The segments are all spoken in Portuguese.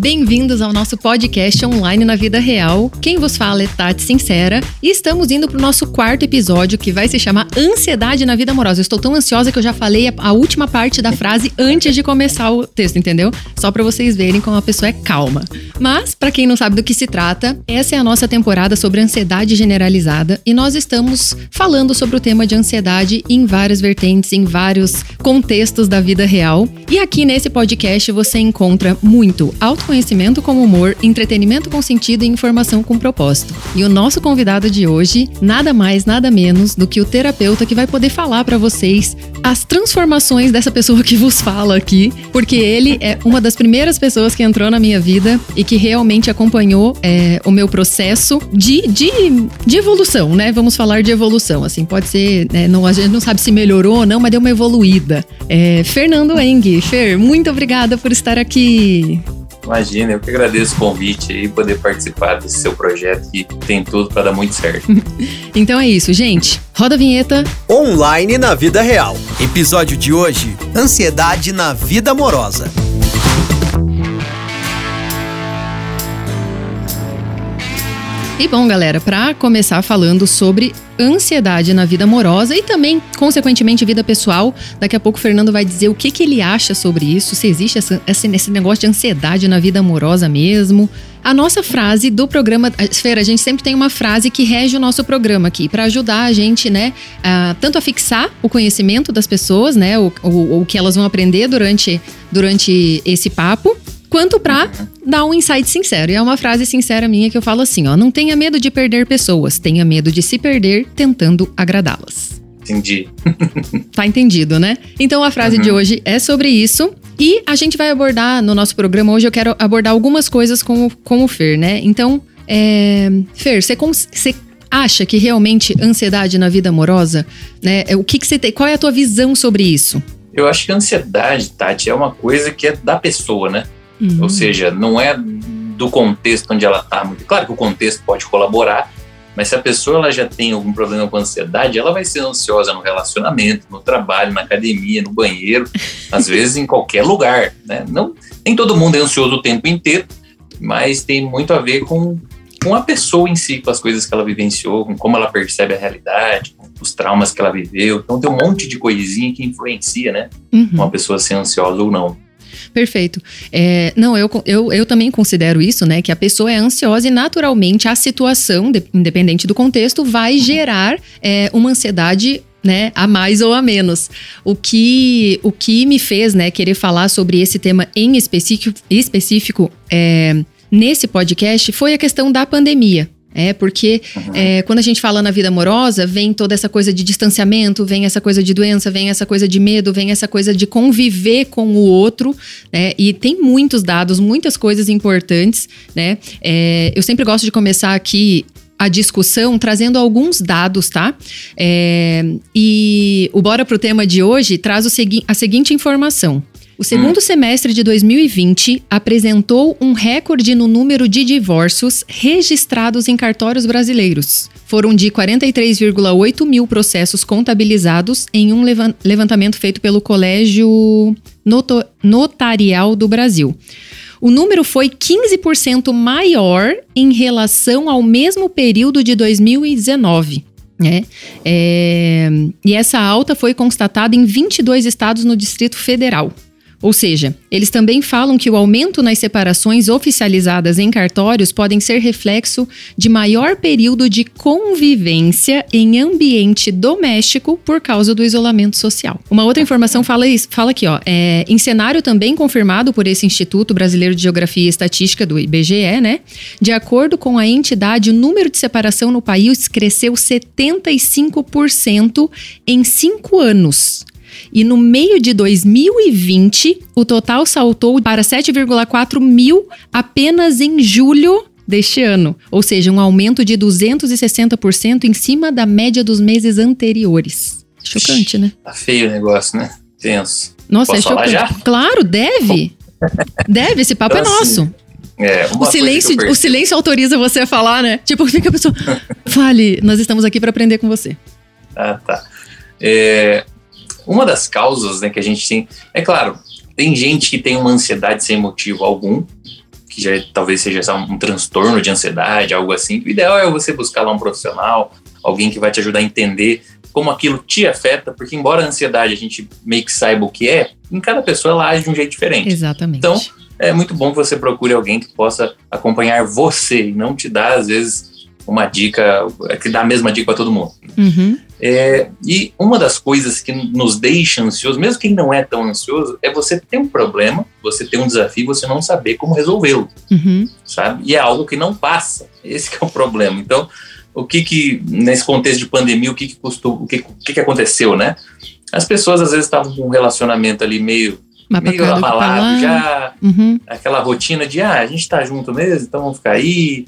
bem-vindos ao nosso podcast online na vida real. Quem vos fala é Tati Sincera e estamos indo para o nosso quarto episódio que vai se chamar Ansiedade na Vida Amorosa. Eu estou tão ansiosa que eu já falei a última parte da frase antes de começar o texto, entendeu? Só para vocês verem como a pessoa é calma. Mas, para quem não sabe do que se trata, essa é a nossa temporada sobre ansiedade generalizada e nós estamos falando sobre o tema de ansiedade em várias vertentes, em vários contextos da vida real. E aqui nesse podcast você encontra muito autoconhecimento com humor, entretenimento com sentido e informação com propósito. E o nosso convidado de hoje, nada mais, nada menos do que o terapeuta que vai poder falar para vocês as transformações dessa pessoa que vos fala aqui, porque ele é uma das primeiras pessoas que entrou na minha vida e que realmente acompanhou é, o meu processo de, de, de evolução, né? Vamos falar de evolução, assim, pode ser, né, não, a gente não sabe se melhorou ou não, mas deu uma evoluída. É, Fernando Eng, Fer, muito obrigada por estar aqui. Imagina, eu que agradeço o convite e poder participar desse seu projeto que tem tudo para dar muito certo. então é isso, gente. Roda a vinheta. Online na vida real. Episódio de hoje: Ansiedade na vida amorosa. E bom, galera, para começar falando sobre ansiedade na vida amorosa e também, consequentemente, vida pessoal, daqui a pouco o Fernando vai dizer o que, que ele acha sobre isso, se existe essa, esse, negócio de ansiedade na vida amorosa mesmo. A nossa frase do programa, Esfera, a gente sempre tem uma frase que rege o nosso programa aqui, para ajudar a gente, né, a, tanto a fixar o conhecimento das pessoas, né, o, o, o que elas vão aprender durante, durante esse papo, quanto para dar um insight sincero. E é uma frase sincera minha que eu falo assim, ó, não tenha medo de perder pessoas, tenha medo de se perder tentando agradá-las. Entendi. tá entendido, né? Então a frase uhum. de hoje é sobre isso. E a gente vai abordar no nosso programa hoje, eu quero abordar algumas coisas com, o, com o Fer, né? Então, é, Fer, você, acha que realmente ansiedade na vida amorosa, né? É, o que, que você tem? Qual é a tua visão sobre isso? Eu acho que a ansiedade, Tati, é uma coisa que é da pessoa, né? Uhum. Ou seja, não é do contexto onde ela está. Claro que o contexto pode colaborar, mas se a pessoa ela já tem algum problema com ansiedade, ela vai ser ansiosa no relacionamento, no trabalho, na academia, no banheiro, às vezes em qualquer lugar. Né? Não, nem todo mundo é ansioso o tempo inteiro, mas tem muito a ver com, com a pessoa em si, com as coisas que ela vivenciou, com como ela percebe a realidade, com os traumas que ela viveu. Então tem um monte de coisinha que influencia, né? Uhum. Uma pessoa ser ansiosa ou não. Perfeito. É, não, eu, eu, eu também considero isso, né? Que a pessoa é ansiosa e naturalmente a situação, de, independente do contexto, vai gerar é, uma ansiedade né, a mais ou a menos. O que, o que me fez, né, querer falar sobre esse tema em específico, específico é, nesse podcast foi a questão da pandemia. É, porque uhum. é, quando a gente fala na vida amorosa, vem toda essa coisa de distanciamento, vem essa coisa de doença, vem essa coisa de medo, vem essa coisa de conviver com o outro, né? E tem muitos dados, muitas coisas importantes, né? É, eu sempre gosto de começar aqui a discussão trazendo alguns dados, tá? É, e o Bora pro tema de hoje traz o segui a seguinte informação. O segundo hum. semestre de 2020 apresentou um recorde no número de divórcios registrados em cartórios brasileiros. Foram de 43,8 mil processos contabilizados em um levantamento feito pelo Colégio Noto Notarial do Brasil. O número foi 15% maior em relação ao mesmo período de 2019. É, é, e essa alta foi constatada em 22 estados no Distrito Federal. Ou seja, eles também falam que o aumento nas separações oficializadas em cartórios podem ser reflexo de maior período de convivência em ambiente doméstico por causa do isolamento social. Uma outra informação fala, isso, fala aqui, ó, é, em cenário também confirmado por esse Instituto Brasileiro de Geografia e Estatística do IBGE, né? De acordo com a entidade, o número de separação no país cresceu 75% em cinco anos e no meio de 2020, o total saltou para 7,4 mil apenas em julho deste ano, ou seja, um aumento de 260% em cima da média dos meses anteriores. Chocante, né? Tá feio o negócio, né? Tenso. Nossa, Posso é chocante. Já? Claro, deve. deve, esse papo é então, é nosso. Assim, é, o silêncio, o silêncio autoriza você a falar, né? Tipo, fica a pessoa. Fale, nós estamos aqui para aprender com você. Ah, tá. É, uma das causas né, que a gente tem, é claro, tem gente que tem uma ansiedade sem motivo algum, que já talvez seja um, um transtorno de ansiedade, algo assim. O ideal é você buscar lá um profissional, alguém que vai te ajudar a entender como aquilo te afeta, porque embora a ansiedade a gente meio que saiba o que é, em cada pessoa ela age de um jeito diferente. Exatamente. Então, é muito bom que você procure alguém que possa acompanhar você e não te dar, às vezes, uma dica, é que dá a mesma dica para todo mundo. Uhum. É, e uma das coisas que nos deixa ansioso, mesmo quem não é tão ansioso, é você ter um problema, você ter um desafio, você não saber como resolvê-lo, uhum. sabe? E é algo que não passa. Esse é o problema. Então, o que que nesse contexto de pandemia, o que que custou, o que o que, que aconteceu, né? As pessoas às vezes estavam com um relacionamento ali meio meio abalado já, uhum. aquela rotina de ah, a gente tá junto mesmo, então vamos ficar aí,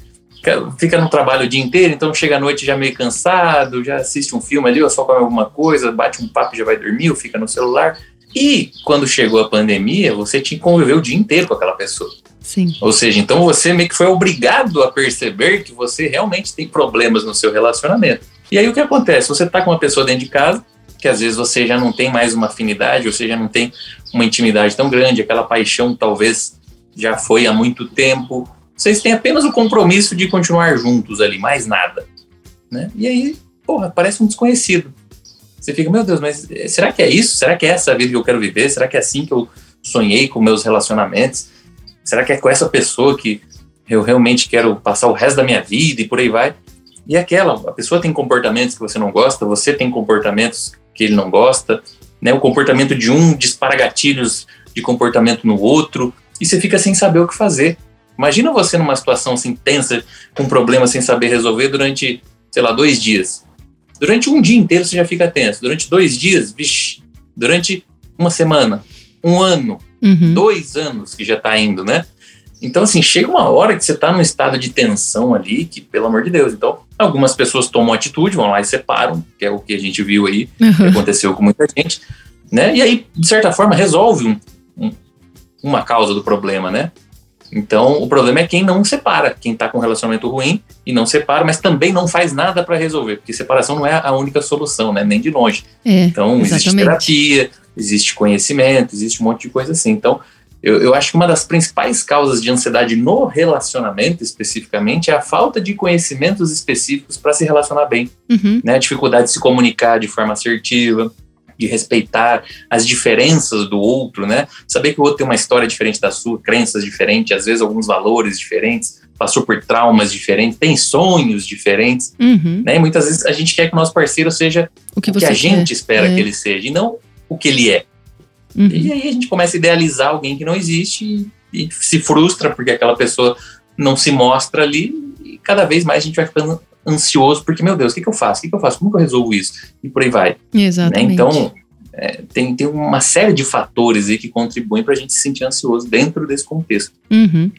fica no trabalho o dia inteiro, então chega à noite já meio cansado, já assiste um filme ali, ou só come alguma coisa, bate um papo e já vai dormir, ou fica no celular. E quando chegou a pandemia, você tinha que conviver o dia inteiro com aquela pessoa. Sim. Ou seja, então você meio que foi obrigado a perceber que você realmente tem problemas no seu relacionamento. E aí o que acontece? Você está com uma pessoa dentro de casa, que às vezes você já não tem mais uma afinidade, você já não tem uma intimidade tão grande, aquela paixão talvez já foi há muito tempo. Vocês têm apenas o compromisso de continuar juntos ali, mais nada. Né? E aí, porra, parece um desconhecido. Você fica, meu Deus, mas será que é isso? Será que é essa a vida que eu quero viver? Será que é assim que eu sonhei com meus relacionamentos? Será que é com essa pessoa que eu realmente quero passar o resto da minha vida e por aí vai? E aquela, a pessoa tem comportamentos que você não gosta, você tem comportamentos que ele não gosta, né? O comportamento de um dispara gatilhos de comportamento no outro, e você fica sem saber o que fazer. Imagina você numa situação assim tensa, com um problema sem saber resolver durante, sei lá, dois dias. Durante um dia inteiro você já fica tenso. Durante dois dias, vixi. Durante uma semana, um ano, uhum. dois anos que já está indo, né? Então, assim, chega uma hora que você está num estado de tensão ali, que, pelo amor de Deus. Então, algumas pessoas tomam atitude, vão lá e separam, que é o que a gente viu aí, uhum. que aconteceu com muita gente, né? E aí, de certa forma, resolve um, um, uma causa do problema, né? Então, o problema é quem não separa, quem está com um relacionamento ruim e não separa, mas também não faz nada para resolver, porque separação não é a única solução, né? Nem de longe. É, então, exatamente. existe terapia, existe conhecimento, existe um monte de coisa assim. Então, eu, eu, acho que uma das principais causas de ansiedade no relacionamento, especificamente, é a falta de conhecimentos específicos para se relacionar bem. Uhum. Né? A dificuldade de se comunicar de forma assertiva, de respeitar as diferenças do outro, né? Saber que o outro tem uma história diferente da sua, crenças diferentes, às vezes alguns valores diferentes, passou por traumas diferentes, tem sonhos diferentes, uhum. né? E muitas vezes a gente quer que o nosso parceiro seja o que, o que a gente quer. espera é. que ele seja, e não o que ele é. Uhum. E aí a gente começa a idealizar alguém que não existe e, e, se frustra porque aquela pessoa não se mostra ali e cada vez mais a gente vai ficando ansioso porque, meu Deus, o que, que eu faço? O que, que eu faço? Como que eu resolvo isso? E por aí vai. Exatamente. Né? Então, é, tem, tem uma série de fatores aí que contribuem para a gente se sentir ansioso dentro desse contexto. Uhum.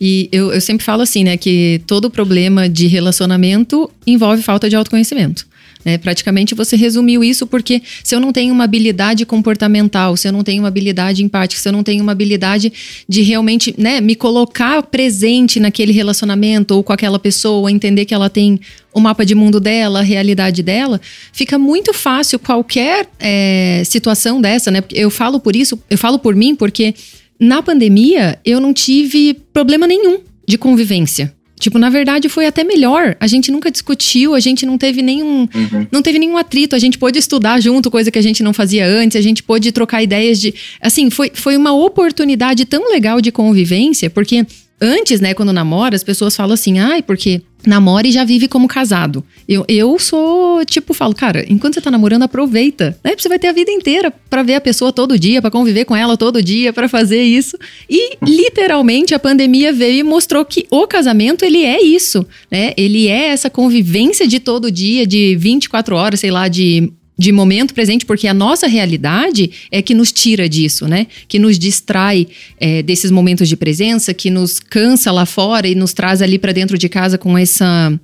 E eu, eu sempre falo assim, né, que todo problema de relacionamento envolve falta de autoconhecimento. É, praticamente você resumiu isso porque se eu não tenho uma habilidade comportamental, se eu não tenho uma habilidade empática, se eu não tenho uma habilidade de realmente né, me colocar presente naquele relacionamento ou com aquela pessoa, entender que ela tem o mapa de mundo dela, a realidade dela, fica muito fácil qualquer é, situação dessa, né? Eu falo por isso, eu falo por mim porque na pandemia eu não tive problema nenhum de convivência. Tipo, na verdade foi até melhor. A gente nunca discutiu, a gente não teve nenhum, uhum. não teve nenhum atrito. A gente pôde estudar junto, coisa que a gente não fazia antes. A gente pôde trocar ideias de, assim, foi, foi uma oportunidade tão legal de convivência, porque antes, né, quando namora, as pessoas falam assim, ai, porque namora e já vive como casado. Eu, eu sou, tipo, falo, cara, enquanto você tá namorando, aproveita. Né? Você vai ter a vida inteira para ver a pessoa todo dia, para conviver com ela todo dia, para fazer isso. E literalmente a pandemia veio e mostrou que o casamento, ele é isso, né? Ele é essa convivência de todo dia, de 24 horas, sei lá, de de momento presente, porque a nossa realidade é que nos tira disso, né? Que nos distrai é, desses momentos de presença, que nos cansa lá fora e nos traz ali para dentro de casa com essa,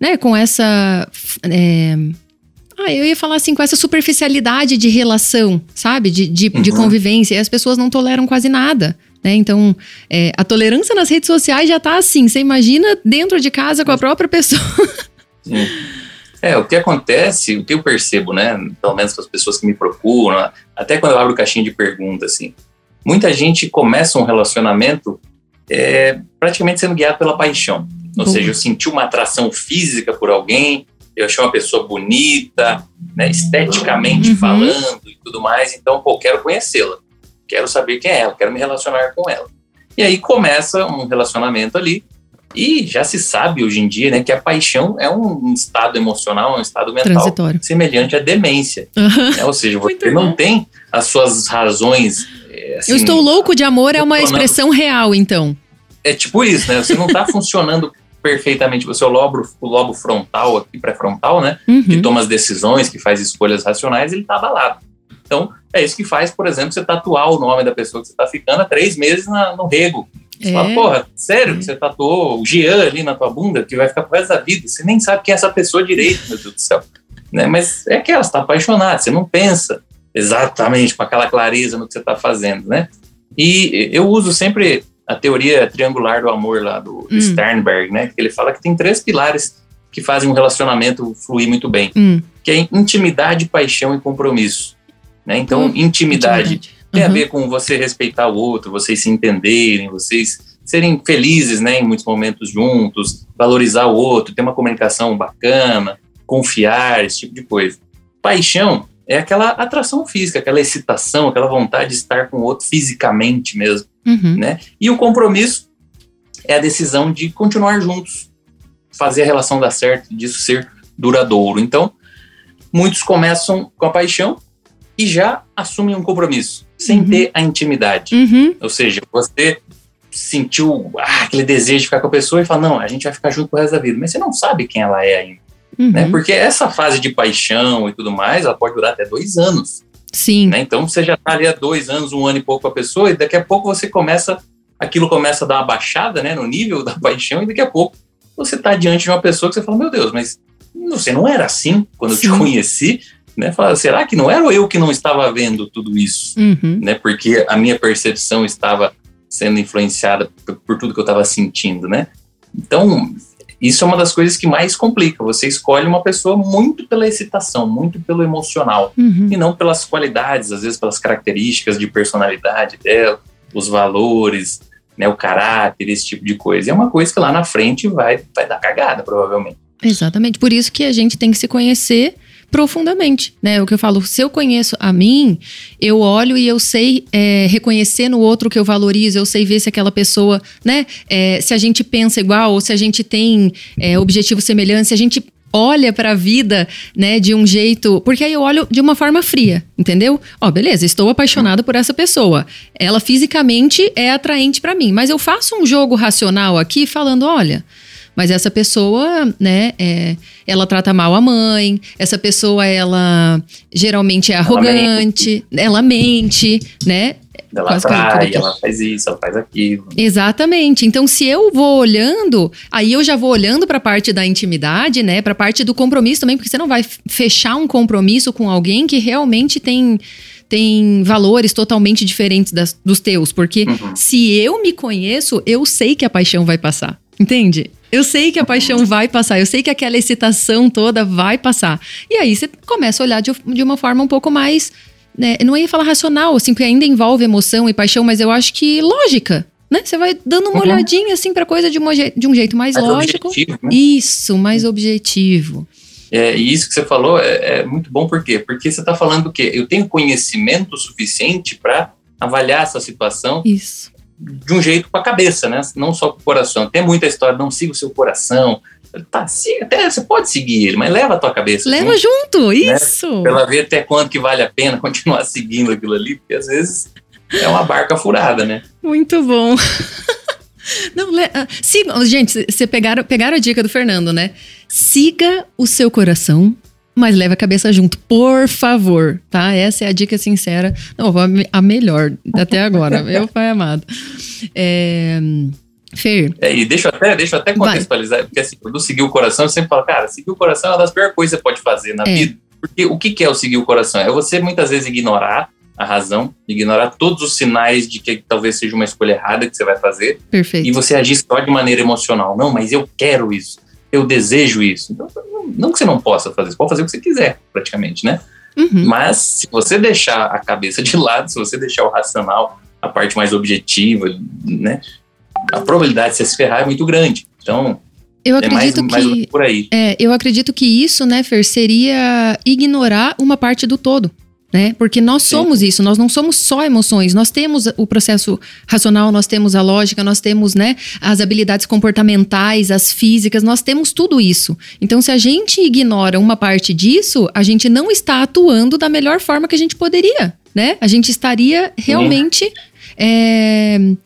né? Com essa, é, ah, eu ia falar assim, com essa superficialidade de relação, sabe? De, de, uhum. de convivência. E as pessoas não toleram quase nada. Né? Então, é, a tolerância nas redes sociais já tá assim. Você imagina dentro de casa com a própria pessoa. Sim. É, o que acontece, o que eu percebo, né, pelo menos com as pessoas que me procuram, até quando eu abro caixinha de perguntas, assim, muita gente começa um relacionamento é, praticamente sendo guiado pela paixão. Ou seja, eu senti uma atração física por alguém, eu achei uma pessoa bonita, né, esteticamente uhum. falando e tudo mais, então, pô, quero conhecê-la, quero saber quem é ela, quero me relacionar com ela. E aí começa um relacionamento ali, e já se sabe hoje em dia, né, que a paixão é um estado emocional, um estado mental semelhante à demência. Uhum. Né? Ou seja, você não tem as suas razões. É, assim, Eu estou louco de amor é uma expressão real, então. É tipo isso, né? Você não está funcionando perfeitamente. O seu lobo, o lobo frontal, aqui pré-frontal, né? Uhum. Que toma as decisões, que faz escolhas racionais, ele está abalado. Então, é isso que faz, por exemplo, você tatuar o nome da pessoa que você está ficando há três meses na, no rego. Você é. fala, porra, sério que é. você tatuou o Jean ali na tua bunda, que vai ficar pro resto da vida? Você nem sabe quem é essa pessoa direito, meu Deus do céu. Né? Mas é que ela está apaixonada, você não pensa exatamente com aquela clareza no que você está fazendo, né? E eu uso sempre a teoria triangular do amor lá do, hum. Sternberg, né? Que ele fala que tem três pilares que fazem um relacionamento fluir muito bem, hum. que é intimidade, paixão e compromisso. Né? Então, hum, intimidade, intimidade, tem uhum. a ver com você respeitar o outro, vocês se entenderem, vocês serem felizes, né, em muitos momentos juntos, valorizar o outro, ter uma comunicação bacana, confiar, esse tipo de coisa. Paixão é aquela atração física, aquela excitação, aquela vontade de estar com o outro fisicamente mesmo, uhum. né? E o compromisso é a decisão de continuar juntos, fazer a relação dar certo, disso ser duradouro. Então, muitos começam com a paixão e já assumem um compromisso, sem uhum. ter a intimidade. Uhum. Ou seja, você sentiu ah, aquele desejo de ficar com a pessoa e fala, não, a gente vai ficar junto pro resto da vida. Mas você não sabe quem ela é ainda. Uhum. Né? Porque essa fase de paixão e tudo mais, ela pode durar até dois anos. Sim. Né? Então você já está ali há dois anos, um ano e pouco com a pessoa, e daqui a pouco você começa, aquilo começa a dar uma baixada né, no nível da paixão, e daqui a pouco você está diante de uma pessoa que você fala, meu Deus, mas você não era assim quando Sim. eu te conheci, né? Fala, será que não era eu que não estava vendo tudo isso? Uhum. Né? Porque a minha percepção estava sendo influenciada por, por tudo que eu estava sentindo, né? Então, isso é uma das coisas que mais complica. Você escolhe uma pessoa muito pela excitação, muito pelo emocional, uhum. e não pelas qualidades, às vezes pelas características de personalidade dela, os valores, né, o caráter, esse tipo de coisa. E é uma coisa que lá na frente vai, vai dar cagada, provavelmente. Exatamente. Por isso que a gente tem que se conhecer profundamente, né? O que eu falo, se eu conheço a mim, eu olho e eu sei é, reconhecer no outro que eu valorizo, eu sei ver se aquela pessoa, né? É, se a gente pensa igual ou se a gente tem é, objetivo semelhante, se a gente olha para a vida, né, de um jeito, porque aí eu olho de uma forma fria, entendeu? Ó, beleza, estou apaixonada por essa pessoa. Ela fisicamente é atraente para mim, mas eu faço um jogo racional aqui falando, olha, mas essa pessoa, né, é, ela trata mal a mãe, essa pessoa, ela geralmente é arrogante, ela mente, ela mente né? Ela Quase trai, ela faz isso, ela faz aquilo. Exatamente. Então, se eu vou olhando, aí eu já vou olhando para a parte da intimidade, né? Para a parte do compromisso também, porque você não vai fechar um compromisso com alguém que realmente tem tem valores totalmente diferentes das, dos teus, porque uhum. se eu me conheço, eu sei que a paixão vai passar. Entende? Eu sei que a paixão vai passar, eu sei que aquela excitação toda vai passar. E aí você começa a olhar de, de uma forma um pouco mais. Né, não ia falar racional, assim, porque ainda envolve emoção e paixão, mas eu acho que lógica. Né? Você vai dando uma uhum. olhadinha assim para coisa de, uma, de um jeito mais, mais lógico. Objetivo, né? Isso, mais objetivo. É, e isso que você falou é, é muito bom, por quê? Porque você está falando o quê? Eu tenho conhecimento suficiente para avaliar essa situação. Isso de um jeito com a cabeça, né? Não só com o coração. Tem muita história, não siga o seu coração. Tá, siga, até você pode seguir ele, mas leva a tua cabeça. Leva junto, junto né? isso. Pra ela ver até quanto que vale a pena continuar seguindo aquilo ali, porque às vezes é uma barca furada, né? Muito bom. Não, ah, siga, gente, você pegaram, pegaram a dica do Fernando, né? Siga o seu coração, mas leve a cabeça junto, por favor, tá? Essa é a dica sincera. Não, a melhor até agora, meu pai amado. É... Fer. É, e deixa eu até, deixa eu até contextualizar, Vai. porque assim, quando seguir o coração, eu sempre falo, cara, seguir o coração é uma das piores coisas que você pode fazer na é. vida. Porque o que é o seguir o coração? É você muitas vezes ignorar a razão, ignorar todos os sinais de que talvez seja uma escolha errada que você vai fazer. Perfeito. E você agir só de maneira emocional. Não, mas eu quero isso eu desejo isso. Então, não que você não possa fazer, você pode fazer o que você quiser, praticamente, né? Uhum. Mas se você deixar a cabeça de lado, se você deixar o racional, a parte mais objetiva, né? a probabilidade de você se ferrar é muito grande. Então, eu acredito é mais, que mais por aí. É, eu acredito que isso, né, Fer, seria ignorar uma parte do todo. Né? Porque nós somos Sim. isso, nós não somos só emoções, nós temos o processo racional, nós temos a lógica, nós temos né, as habilidades comportamentais, as físicas, nós temos tudo isso. Então, se a gente ignora uma parte disso, a gente não está atuando da melhor forma que a gente poderia. Né? A gente estaria realmente é, é,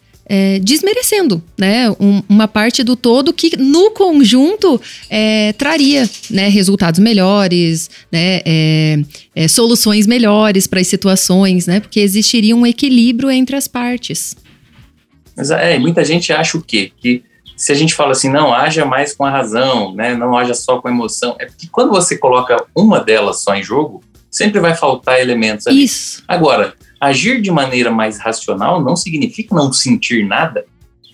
desmerecendo, né, um, uma parte do todo que no conjunto é, traria, né, resultados melhores, né, é, é soluções melhores para as situações, né, porque existiria um equilíbrio entre as partes. Mas é, muita gente acha o quê? Que se a gente fala assim, não haja mais com a razão, né, não haja só com a emoção, é porque quando você coloca uma delas só em jogo, sempre vai faltar elementos ali. Isso. Agora, agir de maneira mais racional não significa não sentir nada.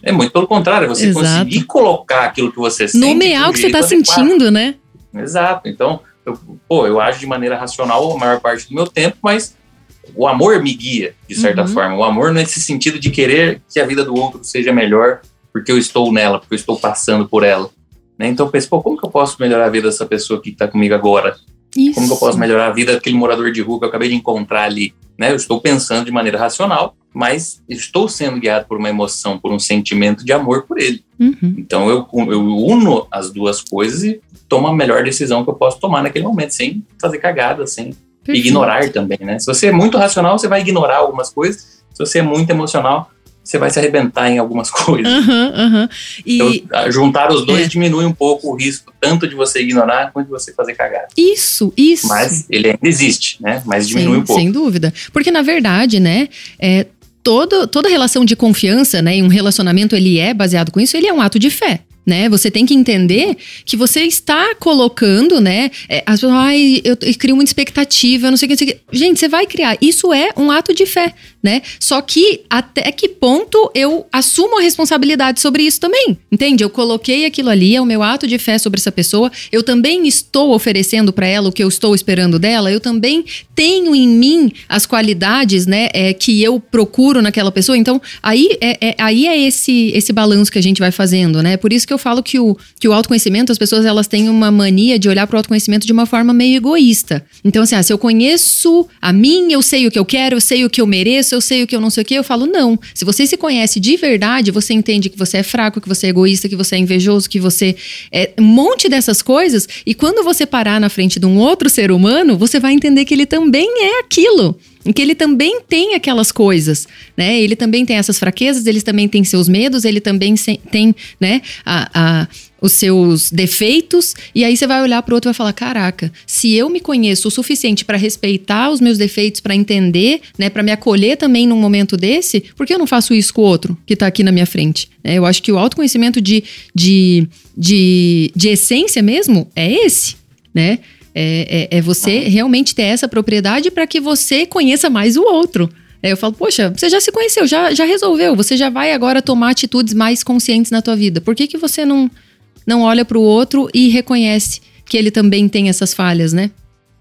É muito pelo contrário, é você Exato. conseguir colocar aquilo que você sente. Nomear o que você está sentindo, né? Exato. Então, eu, pô, eu ajo de maneira racional a maior parte do meu tempo, mas o amor me guia, de certa uhum. forma. O amor nesse sentido de querer que a vida do outro seja melhor porque eu estou nela, porque eu estou passando por ela. Né? Então eu penso, pô, como que eu posso melhorar a vida dessa pessoa que está comigo agora? Isso. Como que eu posso melhorar a vida daquele morador de rua que eu acabei de encontrar ali? Né? Eu estou pensando de maneira racional, mas estou sendo guiado por uma emoção, por um sentimento de amor por ele. Uhum. Então eu, eu uno as duas coisas e tomo a melhor decisão que eu posso tomar naquele momento, sem fazer cagada, sem Perfeito. ignorar também, né? Se você é muito racional, você vai ignorar algumas coisas. Se você é muito emocional, você vai se arrebentar em algumas coisas. Uhum, uhum. E... Então, juntar os dois é. diminui um pouco o risco, tanto de você ignorar quanto de você fazer cagada. Isso, isso. Mas ele ainda existe, né? Mas diminui Sim, um pouco. Sem dúvida. Porque, na verdade, né, é, todo, toda relação de confiança, né, e um relacionamento, ele é baseado com isso, ele é um ato de fé né? Você tem que entender que você está colocando, né? É, as pessoas, ai, eu, eu crio muita expectativa, não sei o que, não sei o que. Gente, você vai criar. Isso é um ato de fé, né? Só que até que ponto eu assumo a responsabilidade sobre isso também, entende? Eu coloquei aquilo ali, é o meu ato de fé sobre essa pessoa. Eu também estou oferecendo para ela o que eu estou esperando dela. Eu também tenho em mim as qualidades, né? É, que eu procuro naquela pessoa. Então, aí é, é, aí é esse esse balanço que a gente vai fazendo, né? Por isso que eu falo que o, que o autoconhecimento, as pessoas elas têm uma mania de olhar para o autoconhecimento de uma forma meio egoísta. Então, assim, ah, se eu conheço a mim, eu sei o que eu quero, eu sei o que eu mereço, eu sei o que eu não sei o que, eu falo, não. Se você se conhece de verdade, você entende que você é fraco, que você é egoísta, que você é invejoso, que você é um monte dessas coisas, e quando você parar na frente de um outro ser humano, você vai entender que ele também é aquilo que ele também tem aquelas coisas, né? Ele também tem essas fraquezas, ele também tem seus medos, ele também tem, né, a, a, os seus defeitos, e aí você vai olhar para o outro e vai falar: caraca, se eu me conheço o suficiente para respeitar os meus defeitos, para entender, né, para me acolher também num momento desse, por que eu não faço isso com o outro que está aqui na minha frente? É, eu acho que o autoconhecimento de, de, de, de essência mesmo é esse, né? É, é, é você realmente ter essa propriedade para que você conheça mais o outro. É, eu falo, poxa, você já se conheceu, já, já resolveu, você já vai agora tomar atitudes mais conscientes na tua vida. Por que, que você não, não olha para o outro e reconhece que ele também tem essas falhas, né?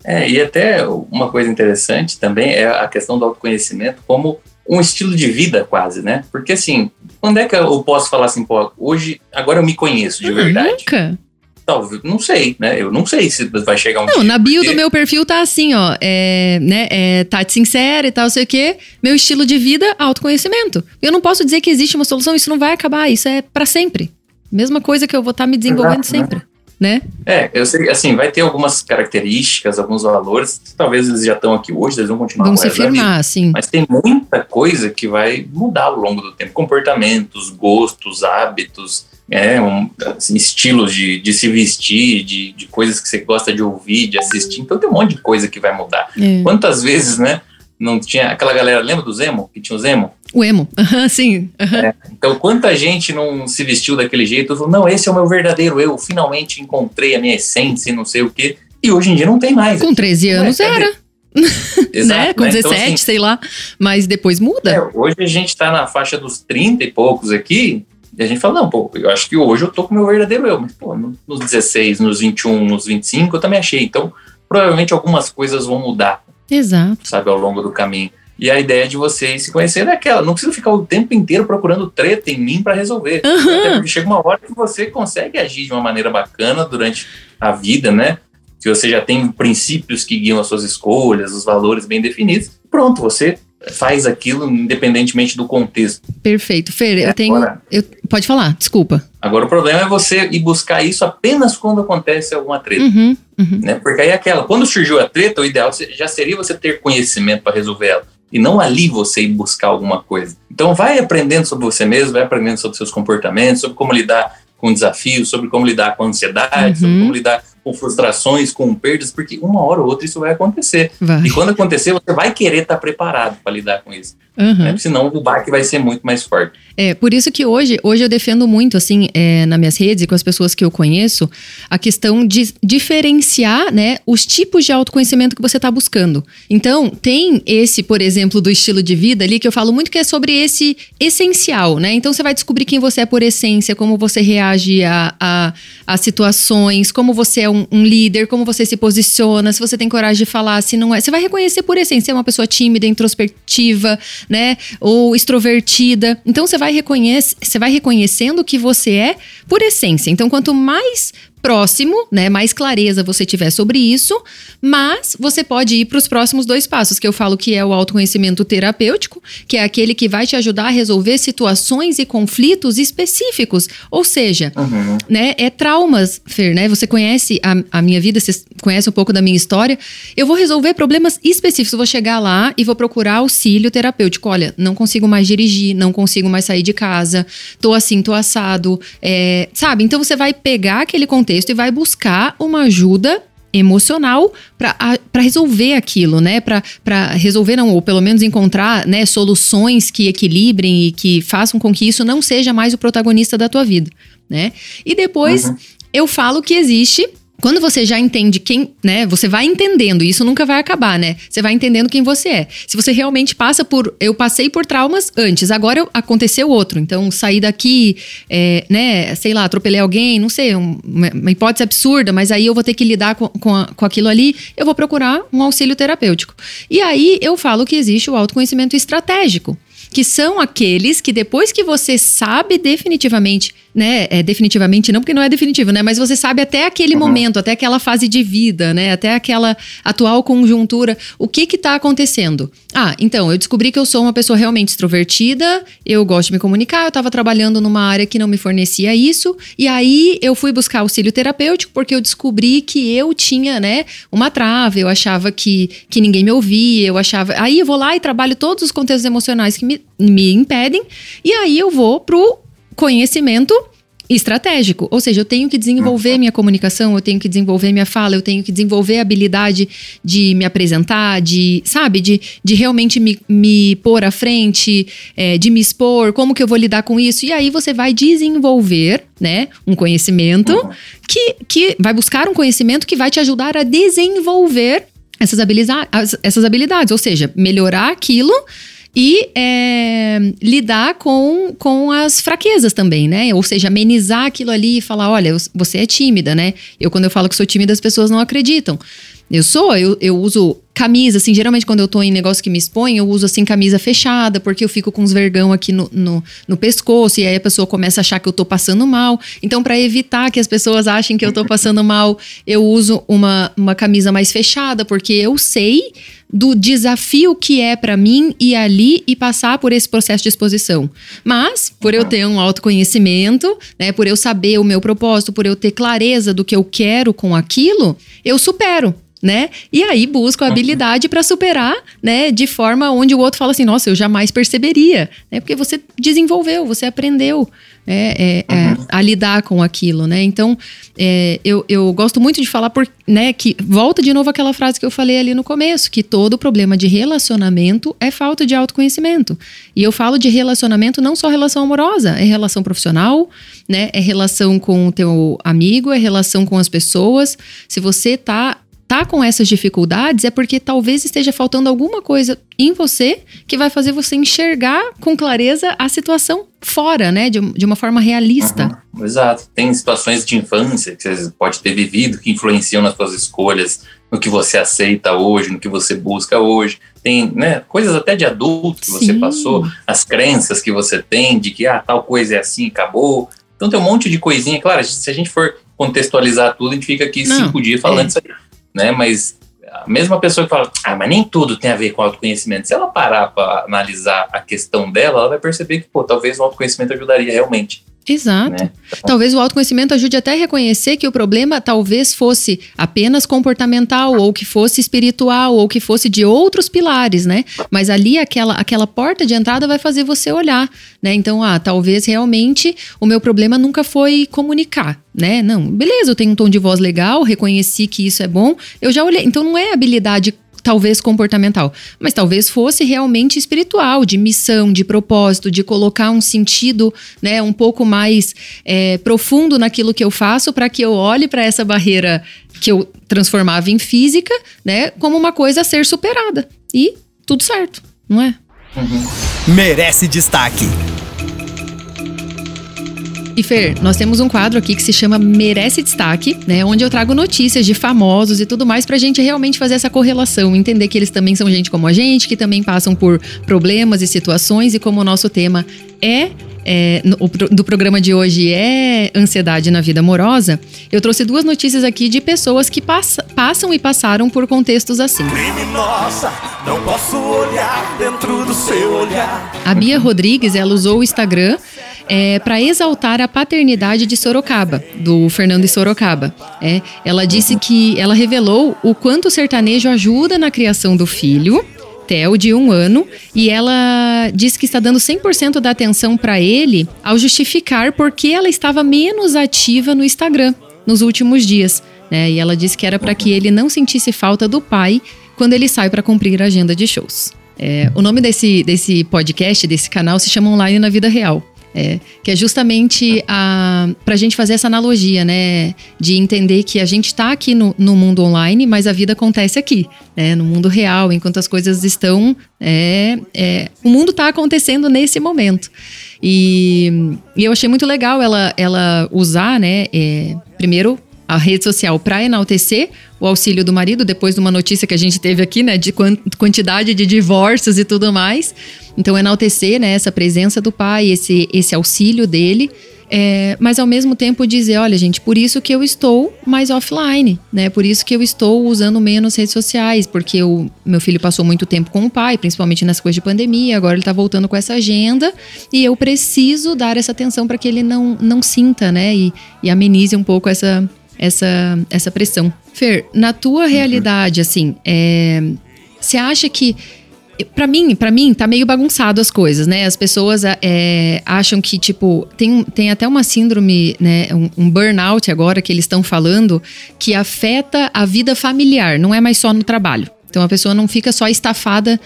É, e até uma coisa interessante também é a questão do autoconhecimento como um estilo de vida quase, né? Porque assim, quando é que eu posso falar assim, pô, hoje, agora eu me conheço de verdade? Nunca. Talvez, não sei, né? Eu não sei se vai chegar um Não, dia, na bio porque... do meu perfil tá assim, ó. É, né, é Tati sincera e tal, sei o quê. Meu estilo de vida, autoconhecimento. Eu não posso dizer que existe uma solução, isso não vai acabar, isso é para sempre. Mesma coisa que eu vou estar tá me desenvolvendo né? sempre. Né? Né? É, eu sei, assim, vai ter algumas características, alguns valores, talvez eles já estão aqui hoje, eles vão continuar Vão se firmar, sim. Mas tem muita coisa que vai mudar ao longo do tempo. Comportamentos, gostos, hábitos, é, um, assim, estilos de, de se vestir, de, de coisas que você gosta de ouvir, de assistir. Então tem um monte de coisa que vai mudar. É. Quantas vezes, né? Não tinha aquela galera, lembra do Zemo? Que tinha o Zemo? O emo, uhum, sim. Uhum. É, então, quanta gente não se vestiu daquele jeito? Falou, não, esse é o meu verdadeiro eu. Finalmente encontrei a minha essência e não sei o quê. E hoje em dia não tem mais. Com 13 anos é, era. Exato, né? Com né? 17, então, assim, sei lá. Mas depois muda. É, hoje a gente tá na faixa dos 30 e poucos aqui. E a gente fala, não, pô, eu acho que hoje eu tô com o meu verdadeiro eu, mas, pô, nos 16, nos 21, nos 25, eu também achei. Então, provavelmente algumas coisas vão mudar. Exato. Sabe, ao longo do caminho. E a ideia de você se conhecer é aquela, não precisa ficar o tempo inteiro procurando treta em mim para resolver. Uhum. Até porque chega uma hora que você consegue agir de uma maneira bacana durante a vida, né? Que você já tem princípios que guiam as suas escolhas, os valores bem definidos. Pronto, você faz aquilo independentemente do contexto. Perfeito. Fer, eu tenho. eu, pode falar, desculpa. Agora o problema é você ir buscar isso apenas quando acontece alguma treta. Uhum, uhum. Né? Porque aí é aquela, quando surgiu a treta, o ideal já seria você ter conhecimento para resolver ela. E não ali você ir buscar alguma coisa. Então vai aprendendo sobre você mesmo, vai aprendendo sobre seus comportamentos, sobre como lidar com desafios, sobre como lidar com ansiedade, uhum. sobre como lidar com frustrações, com perdas, porque uma hora ou outra isso vai acontecer. Vai. E quando acontecer, você vai querer estar preparado para lidar com isso. Uhum. Né? Senão o baque vai ser muito mais forte. É, por isso que hoje, hoje eu defendo muito, assim, é, nas minhas redes e com as pessoas que eu conheço, a questão de diferenciar, né, os tipos de autoconhecimento que você está buscando. Então, tem esse, por exemplo, do estilo de vida ali, que eu falo muito que é sobre esse essencial, né? Então, você vai descobrir quem você é por essência, como você reage a, a, a situações, como você é um, um, líder, como você se posiciona, se você tem coragem de falar, se não é. Você vai reconhecer por essência, uma pessoa tímida, introspectiva, né? Ou extrovertida. Então você vai reconhecer, você vai reconhecendo que você é por essência. Então, quanto mais próximo, né, mais clareza você tiver sobre isso, mas você pode ir para os próximos dois passos, que eu falo que é o autoconhecimento terapêutico, que é aquele que vai te ajudar a resolver situações e conflitos específicos, ou seja, uhum. né, é traumas, Fer, né? Você conhece a, a minha vida, você conhece um pouco da minha história. Eu vou resolver problemas específicos, eu vou chegar lá e vou procurar auxílio terapêutico. Olha, não consigo mais dirigir, não consigo mais sair de casa, tô assim, tô assado, é, sabe? Então você vai pegar aquele contexto contexto e vai buscar uma ajuda emocional para resolver aquilo, né? Para resolver, não, ou pelo menos encontrar né, soluções que equilibrem e que façam com que isso não seja mais o protagonista da tua vida, né? E depois uhum. eu falo que existe quando você já entende quem, né? Você vai entendendo, e isso nunca vai acabar, né? Você vai entendendo quem você é. Se você realmente passa por. Eu passei por traumas antes, agora aconteceu outro. Então, sair daqui, é, né? Sei lá, atropelei alguém, não sei, uma, uma, hipótese absurda, mas aí eu vou ter que lidar com, com, a, com aquilo ali, eu vou procurar um auxílio terapêutico. E aí eu falo que existe o autoconhecimento estratégico que são aqueles que depois que você sabe definitivamente, né? É, definitivamente não, porque não é definitivo, né? Mas você sabe até aquele uhum. momento, até aquela fase de vida, né? Até aquela atual conjuntura, o que que tá acontecendo? Ah, então, eu descobri que eu sou uma pessoa realmente extrovertida, eu gosto de me comunicar, eu tava trabalhando numa área que não me fornecia isso, e aí eu fui buscar auxílio terapêutico porque eu descobri que eu tinha, né, uma trava, eu achava que, que ninguém me ouvia, eu achava. Aí eu vou lá e trabalho todos os contextos emocionais que me me impedem, e aí eu vou pro conhecimento estratégico. Ou seja, eu tenho que desenvolver minha comunicação, eu tenho que desenvolver minha fala, eu tenho que desenvolver a habilidade de me apresentar, de, sabe, de, de realmente me, me pôr à frente, é, de me expor, como que eu vou lidar com isso. E aí você vai desenvolver, né, um conhecimento uhum. que, que vai buscar um conhecimento que vai te ajudar a desenvolver essas habilidades, essas habilidades, ou seja, melhorar aquilo e é, lidar com, com as fraquezas também, né? Ou seja, amenizar aquilo ali e falar: olha, você é tímida, né? Eu, quando eu falo que sou tímida, as pessoas não acreditam. Eu sou, eu, eu uso camisa, assim, geralmente quando eu tô em negócio que me expõe, eu uso, assim, camisa fechada, porque eu fico com os vergão aqui no, no, no pescoço, e aí a pessoa começa a achar que eu tô passando mal. Então, para evitar que as pessoas achem que eu tô passando mal, eu uso uma, uma camisa mais fechada, porque eu sei do desafio que é para mim ir ali e passar por esse processo de exposição. Mas, por eu ter um autoconhecimento, né, por eu saber o meu propósito, por eu ter clareza do que eu quero com aquilo, eu supero né? E aí busco a habilidade para superar, né? De forma onde o outro fala assim, nossa, eu jamais perceberia, né? Porque você desenvolveu, você aprendeu né? é, é, uhum. a lidar com aquilo, né? Então, é, eu, eu gosto muito de falar por, né? Que volta de novo aquela frase que eu falei ali no começo, que todo problema de relacionamento é falta de autoconhecimento. E eu falo de relacionamento não só relação amorosa, é relação profissional, né? É relação com o teu amigo, é relação com as pessoas. Se você tá tá com essas dificuldades é porque talvez esteja faltando alguma coisa em você que vai fazer você enxergar com clareza a situação fora, né? De, de uma forma realista. Uhum, exato. Tem situações de infância que você pode ter vivido que influenciam nas suas escolhas no que você aceita hoje, no que você busca hoje. Tem né, coisas até de adulto que Sim. você passou, as crenças que você tem de que ah, tal coisa é assim, acabou. Então tem um monte de coisinha. Claro, se a gente for contextualizar tudo, a gente fica aqui Não, cinco dias falando é. isso aí. Né? Mas a mesma pessoa que fala, ah, mas nem tudo tem a ver com autoconhecimento. Se ela parar para analisar a questão dela, ela vai perceber que, pô, talvez o autoconhecimento ajudaria realmente. Exato. Né? Então, talvez o autoconhecimento ajude até a reconhecer que o problema talvez fosse apenas comportamental, ou que fosse espiritual, ou que fosse de outros pilares, né? Mas ali aquela, aquela porta de entrada vai fazer você olhar, né? Então, ah, talvez realmente o meu problema nunca foi comunicar, né? Não, beleza, eu tenho um tom de voz legal, reconheci que isso é bom, eu já olhei. Então não é habilidade talvez comportamental, mas talvez fosse realmente espiritual, de missão, de propósito, de colocar um sentido, né, um pouco mais é, profundo naquilo que eu faço, para que eu olhe para essa barreira que eu transformava em física, né, como uma coisa a ser superada e tudo certo, não é? Uhum. Merece destaque. E Fer, nós temos um quadro aqui que se chama Merece Destaque, né? Onde eu trago notícias de famosos e tudo mais pra gente realmente fazer essa correlação, entender que eles também são gente como a gente, que também passam por problemas e situações, e como o nosso tema é é, no, do programa de hoje é ansiedade na vida amorosa, eu trouxe duas notícias aqui de pessoas que passa, passam e passaram por contextos assim. Criminosa, não posso olhar dentro do seu olhar. A Bia Rodrigues, ela usou o Instagram é, para exaltar a paternidade de Sorocaba, do Fernando Sorocaba. É, ela disse que ela revelou o quanto o sertanejo ajuda na criação do filho. Theo, de um ano, e ela disse que está dando 100% da atenção para ele ao justificar por que ela estava menos ativa no Instagram nos últimos dias. Né? E ela disse que era para que ele não sentisse falta do pai quando ele sai para cumprir a agenda de shows. É, o nome desse, desse podcast, desse canal, se chama Online na Vida Real. É, que é justamente para a gente fazer essa analogia, né? De entender que a gente está aqui no, no, mundo online, mas a vida acontece aqui, né? No mundo real, enquanto as coisas estão. É, é, o mundo está acontecendo nesse momento. E, e, eu achei muito legal ela, ela usar, né? É, primeiro, a rede social para enaltecer o auxílio do marido, depois de uma notícia que a gente teve aqui, né, de quantidade de divórcios e tudo mais. Então, enaltecer né, essa presença do pai, esse, esse auxílio dele. É, mas ao mesmo tempo dizer, olha, gente, por isso que eu estou mais offline, né? Por isso que eu estou usando menos redes sociais, porque o meu filho passou muito tempo com o pai, principalmente nas coisas de pandemia, agora ele está voltando com essa agenda, e eu preciso dar essa atenção para que ele não, não sinta, né? E, e amenize um pouco essa, essa, essa pressão. Fer, na tua realidade, assim, é, você acha que para mim, para mim, tá meio bagunçado as coisas, né? As pessoas é, acham que, tipo, tem, tem até uma síndrome, né? Um, um burnout agora que eles estão falando que afeta a vida familiar, não é mais só no trabalho. Então a pessoa não fica só estafada,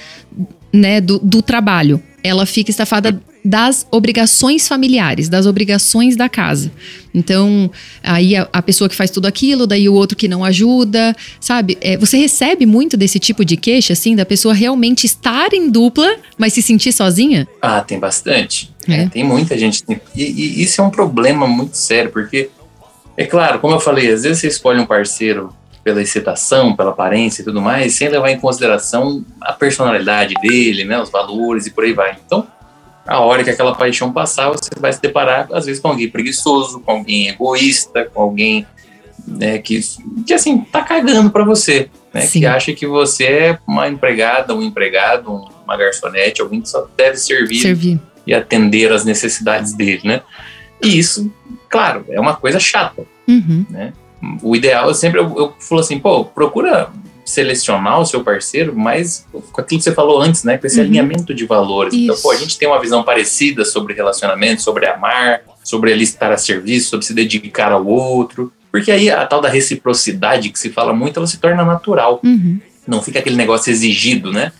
né, do, do trabalho. Ela fica estafada das obrigações familiares, das obrigações da casa. Então, aí a, a, pessoa que faz tudo aquilo, daí o outro que não ajuda, sabe? É, você recebe muito desse tipo de queixa, assim, da pessoa realmente estar em dupla, mas se sentir sozinha? Ah, tem bastante. É. É, tem muita gente. E, e isso é um problema muito sério, porque, é claro, como eu falei, às vezes você escolhe um parceiro pela excitação, pela aparência e tudo mais, sem levar em consideração a personalidade dele, né, os valores e por aí vai. Então, a hora que aquela paixão passar, você vai se deparar, às vezes, com alguém preguiçoso, com alguém egoísta, com alguém né, que, que, assim, tá cagando para você, né? Que acha que você é uma empregada, um empregado, uma garçonete, alguém que só deve servir, servir. e atender às necessidades dele, né? E isso, claro, é uma coisa chata, uhum. né? O ideal, eu sempre eu, eu falo assim, pô, procura selecionar o seu parceiro, mas com aquilo que você falou antes, né? Com esse uhum. alinhamento de valores. Isso. Então, pô, a gente tem uma visão parecida sobre relacionamento, sobre amar, sobre ele estar a serviço, sobre se dedicar ao outro. Porque aí a tal da reciprocidade que se fala muito, ela se torna natural. Uhum. Não fica aquele negócio exigido, né?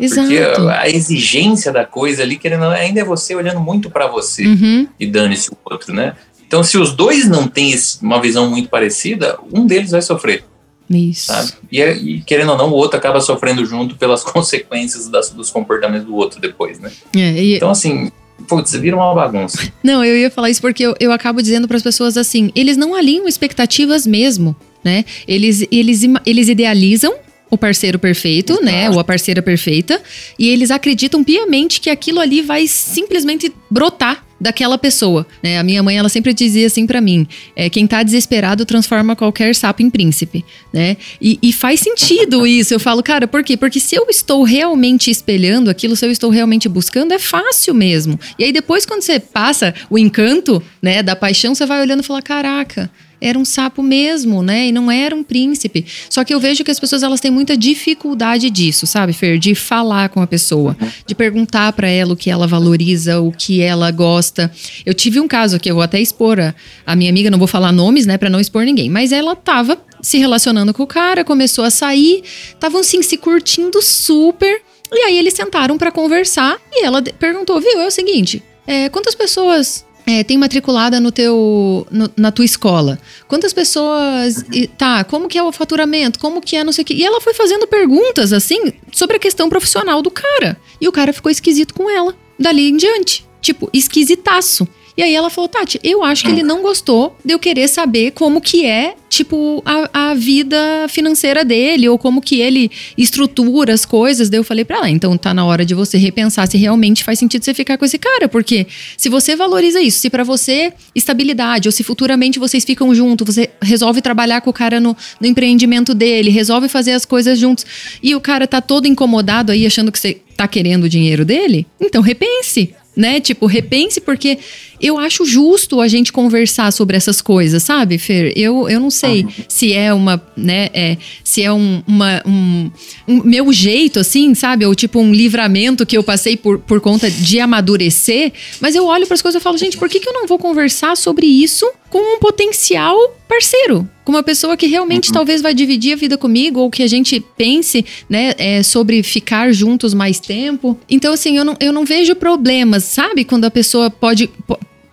Exato. Porque a exigência da coisa ali, querendo ainda é você olhando muito para você uhum. e dane-se o outro, né? Então, se os dois não têm uma visão muito parecida, um deles vai sofrer. Isso. Sabe? E, e, querendo ou não, o outro acaba sofrendo junto pelas consequências das, dos comportamentos do outro depois, né? É, e... Então, assim, putz, vira uma bagunça. Não, eu ia falar isso porque eu, eu acabo dizendo para as pessoas assim: eles não alinham expectativas mesmo. né? Eles, eles, eles idealizam o parceiro perfeito, né? Ou a parceira perfeita. E eles acreditam piamente que aquilo ali vai simplesmente brotar daquela pessoa, né? A minha mãe, ela sempre dizia assim para mim, é, quem tá desesperado transforma qualquer sapo em príncipe, né? E, e, faz sentido isso, eu falo, cara, por quê? Porque se eu estou realmente espelhando aquilo, se eu estou realmente buscando, é fácil mesmo. E aí depois, quando você passa o encanto, né, da paixão, você vai olhando e fala, caraca, era um sapo mesmo, né? E não era um príncipe. Só que eu vejo que as pessoas elas têm muita dificuldade disso, sabe, Fer? De falar com a pessoa, de perguntar para ela o que ela valoriza, o que ela gosta. Eu tive um caso que eu vou até expor a, a minha amiga, não vou falar nomes, né, para não expor ninguém, mas ela tava se relacionando com o cara, começou a sair, estavam assim se curtindo super. E aí eles sentaram para conversar e ela perguntou: "Viu, é o seguinte, é, quantas pessoas é, tem matriculada no teu, no, na tua escola? Quantas pessoas. E, tá, como que é o faturamento? Como que é não sei o quê? E ela foi fazendo perguntas, assim, sobre a questão profissional do cara. E o cara ficou esquisito com ela, dali em diante. Tipo, esquisitaço. E aí ela falou, Tati, eu acho que ele não gostou de eu querer saber como que é, tipo, a, a vida financeira dele, ou como que ele estrutura as coisas. Daí eu falei pra ela, então tá na hora de você repensar se realmente faz sentido você ficar com esse cara, porque se você valoriza isso, se para você estabilidade, ou se futuramente vocês ficam juntos, você resolve trabalhar com o cara no, no empreendimento dele, resolve fazer as coisas juntos, e o cara tá todo incomodado aí achando que você tá querendo o dinheiro dele, então repense né? Tipo, repense, porque eu acho justo a gente conversar sobre essas coisas, sabe, Fer? Eu, eu não sei uhum. se é uma, né, é, se é um, uma, um, um, meu jeito, assim, sabe? Ou tipo um livramento que eu passei por, por conta de amadurecer, mas eu olho para as coisas e falo, gente, por que, que eu não vou conversar sobre isso com um potencial parceiro? Com uma pessoa que realmente uhum. talvez vai dividir a vida comigo, ou que a gente pense, né, é, sobre ficar juntos mais tempo. Então, assim, eu não, eu não vejo problemas, sabe? Quando a pessoa pode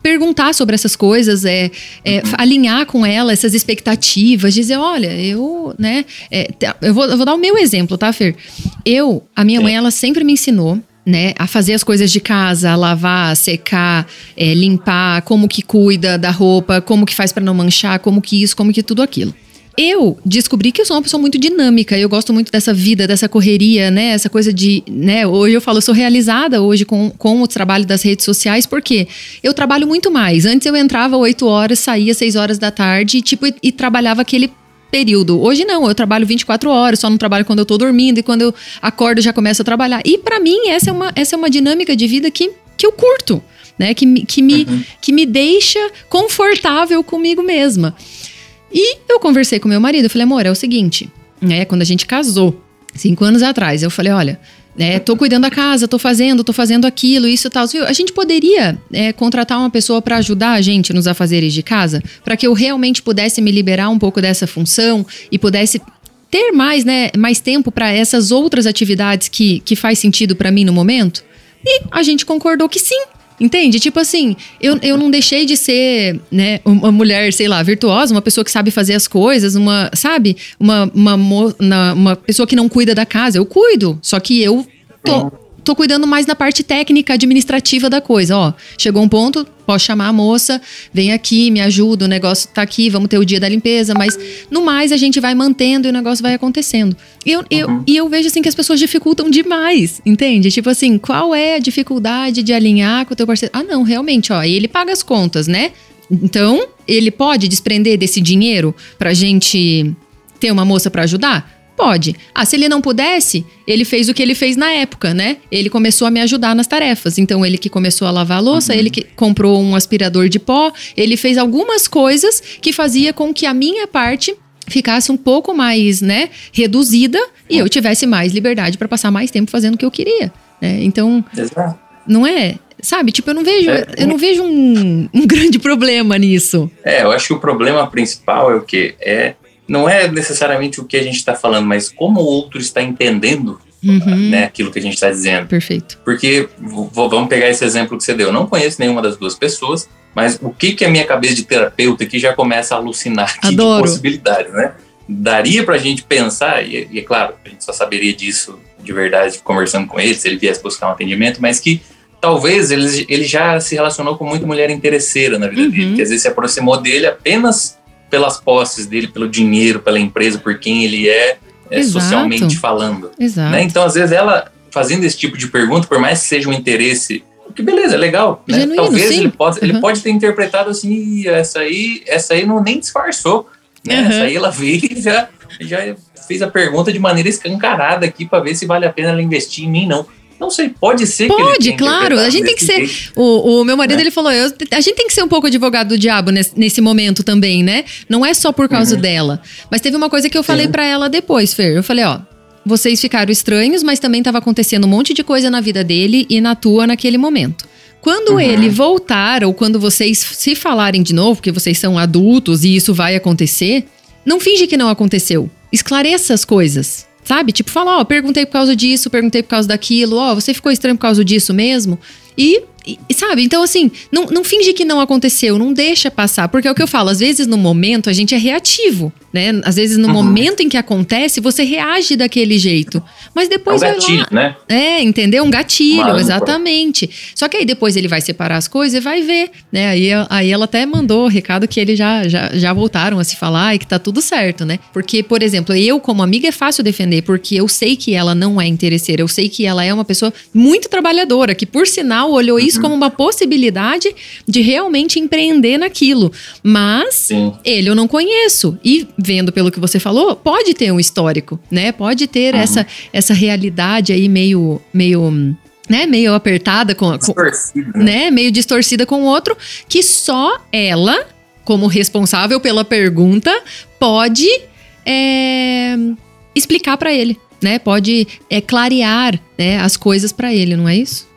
perguntar sobre essas coisas, é, é uhum. alinhar com ela essas expectativas, dizer, olha, eu, né, é, eu, vou, eu vou dar o meu exemplo, tá, Fer? Eu, a minha mãe, ela sempre me ensinou né, a fazer as coisas de casa, a lavar, secar, é, limpar, como que cuida da roupa, como que faz para não manchar, como que isso, como que tudo aquilo. Eu descobri que eu sou uma pessoa muito dinâmica, eu gosto muito dessa vida, dessa correria, né? Essa coisa de, né? Hoje eu falo, eu sou realizada hoje com, com o trabalho das redes sociais, porque eu trabalho muito mais. Antes eu entrava 8 horas, saía 6 horas da tarde, tipo, e, e trabalhava aquele período. Hoje não, eu trabalho 24 horas, só não trabalho quando eu tô dormindo e quando eu acordo já começo a trabalhar. E para mim essa é uma, essa é uma dinâmica de vida que, que eu curto, né? Que, que, me, uhum. que me deixa confortável comigo mesma. E eu conversei com meu marido, eu falei, amor, é o seguinte, né? Quando a gente casou, cinco anos atrás, eu falei, olha, né, tô cuidando da casa, tô fazendo, tô fazendo aquilo, isso e tal. A gente poderia é, contratar uma pessoa para ajudar a gente nos afazeres de casa, para que eu realmente pudesse me liberar um pouco dessa função e pudesse ter mais, né, mais tempo para essas outras atividades que, que faz sentido para mim no momento? E a gente concordou que sim. Entende? Tipo assim, eu, eu não deixei de ser, né, uma mulher, sei lá, virtuosa, uma pessoa que sabe fazer as coisas, uma, sabe? Uma, uma, uma, uma pessoa que não cuida da casa. Eu cuido, só que eu tô, tô cuidando mais da parte técnica, administrativa da coisa. Ó, chegou um ponto, posso chamar a moça, vem aqui, me ajuda, o negócio tá aqui, vamos ter o dia da limpeza, mas no mais a gente vai mantendo e o negócio vai acontecendo. E eu, eu, uhum. e eu vejo assim que as pessoas dificultam demais, entende? Tipo assim, qual é a dificuldade de alinhar com o teu parceiro? Ah, não, realmente, ó, ele paga as contas, né? Então, ele pode desprender desse dinheiro pra gente ter uma moça para ajudar? Pode. Ah, se ele não pudesse, ele fez o que ele fez na época, né? Ele começou a me ajudar nas tarefas. Então, ele que começou a lavar a louça, uhum. ele que comprou um aspirador de pó, ele fez algumas coisas que fazia com que a minha parte ficasse um pouco mais, né, reduzida e eu tivesse mais liberdade para passar mais tempo fazendo o que eu queria, né? Então, Exato. não é, sabe? Tipo, eu não vejo, é, eu não vejo um, um grande problema nisso. É, eu acho que o problema principal é o que é não é necessariamente o que a gente está falando, mas como o outro está entendendo uhum. né, aquilo que a gente está dizendo. Perfeito. Porque vamos pegar esse exemplo que você deu. Eu não conheço nenhuma das duas pessoas, mas o que que a minha cabeça de terapeuta aqui já começa a alucinar de possibilidades, né? Daria para a gente pensar, e, e é claro, a gente só saberia disso de verdade conversando com ele, se ele viesse buscar um atendimento, mas que talvez ele, ele já se relacionou com muita mulher interesseira na vida uhum. dele, que às vezes se aproximou dele apenas pelas posses dele, pelo dinheiro, pela empresa, por quem ele é, é socialmente falando. Exato. Né? Então, às vezes, ela fazendo esse tipo de pergunta, por mais que seja um interesse que beleza, é legal. Né? Genuíno, Talvez sim. ele, pode, Uhum. ele pode ter interpretado assim, "Ih, essa aí, essa aí não nem disfarçou. Né? Uhum. Essa aí ela veio e já, já fez a pergunta de maneira escancarada aqui para ver se vale a pena ela investir em mim, não. Não sei, pode ser que ele Pode, claro. A gente tem que ser. O, o meu marido, Né? ele falou: eu- a gente tem que ser um pouco advogado do diabo nesse, nesse momento também, né? Não é só por causa Uhum. dela. Mas teve uma coisa que eu falei pra ela depois, Fer. Eu falei: ó. Vocês ficaram estranhos, mas também tava acontecendo um monte de coisa na vida dele e na tua naquele momento. Quando Uhum. ele voltar, ou quando vocês se falarem de novo, porque vocês são adultos e isso vai acontecer, não finge que não aconteceu. Esclareça as coisas. Sabe? Tipo, fala, ó, perguntei por causa disso, perguntei por causa daquilo, ó, você ficou estranho por causa disso mesmo? E, e- e sabe? Então, assim, não, não finge que não aconteceu, não deixa passar. Porque é o que eu falo, às vezes no momento a gente é reativo, né? Às vezes no Uhum. momento em que acontece, você reage daquele jeito. Mas É um depois vai lá. gatilho, né? É, entendeu? Um gatilho, Uma âncora. exatamente. Só que aí depois ele vai separar as coisas e vai ver, né? Aí, aí ela até mandou o recado que eles já, já, já voltaram a se falar e que tá tudo certo, né? Porque, por exemplo, eu como amiga é fácil defender, porque eu sei que ela não é interesseira, eu sei que ela é uma pessoa muito trabalhadora, que por sinal olhou isso como uma possibilidade de realmente empreender naquilo. Mas Sim. ele eu não conheço. E vendo pelo que você falou, pode ter um histórico, né? Pode ter Uhum. essa, essa realidade aí meio, meio, né? Meio apertada com, com né? Meio distorcida com o outro, que só ela, como responsável pela pergunta, pode é, explicar pra ele, né? Pode é, clarear né, as coisas pra ele, não é isso?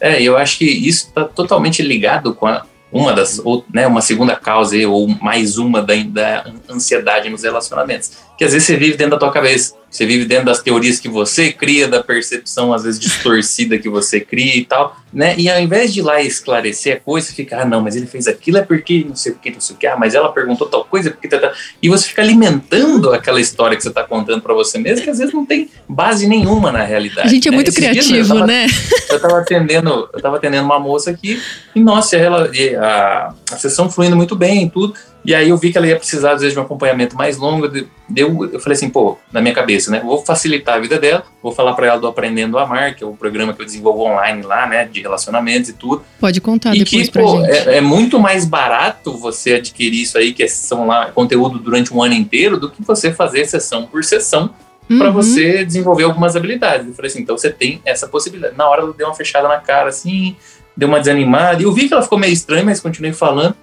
É, eu acho que isso está totalmente ligado com a- uma das, ou, né, uma segunda causa ou mais uma da, da ansiedade nos relacionamentos. Que às vezes você vive dentro da tua cabeça, você vive dentro das teorias que você cria, da percepção às vezes distorcida que você cria e tal, né? E ao invés de ir lá esclarecer a coisa, você fica, ah, não, mas ele fez aquilo é porque não sei o que, não sei o que, ah, mas ela perguntou tal coisa, porque tá, tá. e você fica alimentando aquela história que você está contando para você mesmo, que às vezes não tem base nenhuma na realidade. A gente é né? muito Esses dias eu criativo, tava- né? eu tava atendendo, eu tava atendendo uma moça aqui e nossa, ela, a, a sessão fluindo muito bem e tudo. E aí eu vi que ela ia precisar às vezes de um acompanhamento mais longo. de- Deu, eu falei assim, pô, na minha cabeça, né? Vou facilitar a vida dela, vou falar para ela do Aprendendo a Amar, que é o programa que eu desenvolvo online lá, né, de relacionamentos e tudo. Pode contar e depois que, pra pô, gente. é, é muito mais barato você adquirir isso aí, que são lá conteúdo durante um ano inteiro, do que você fazer sessão por sessão para Uhum. você desenvolver algumas habilidades. Eu falei assim, então você tem essa possibilidade. Na hora ela deu uma fechada na cara, assim, deu uma desanimada. E eu vi que ela ficou meio estranha, mas continuei falando.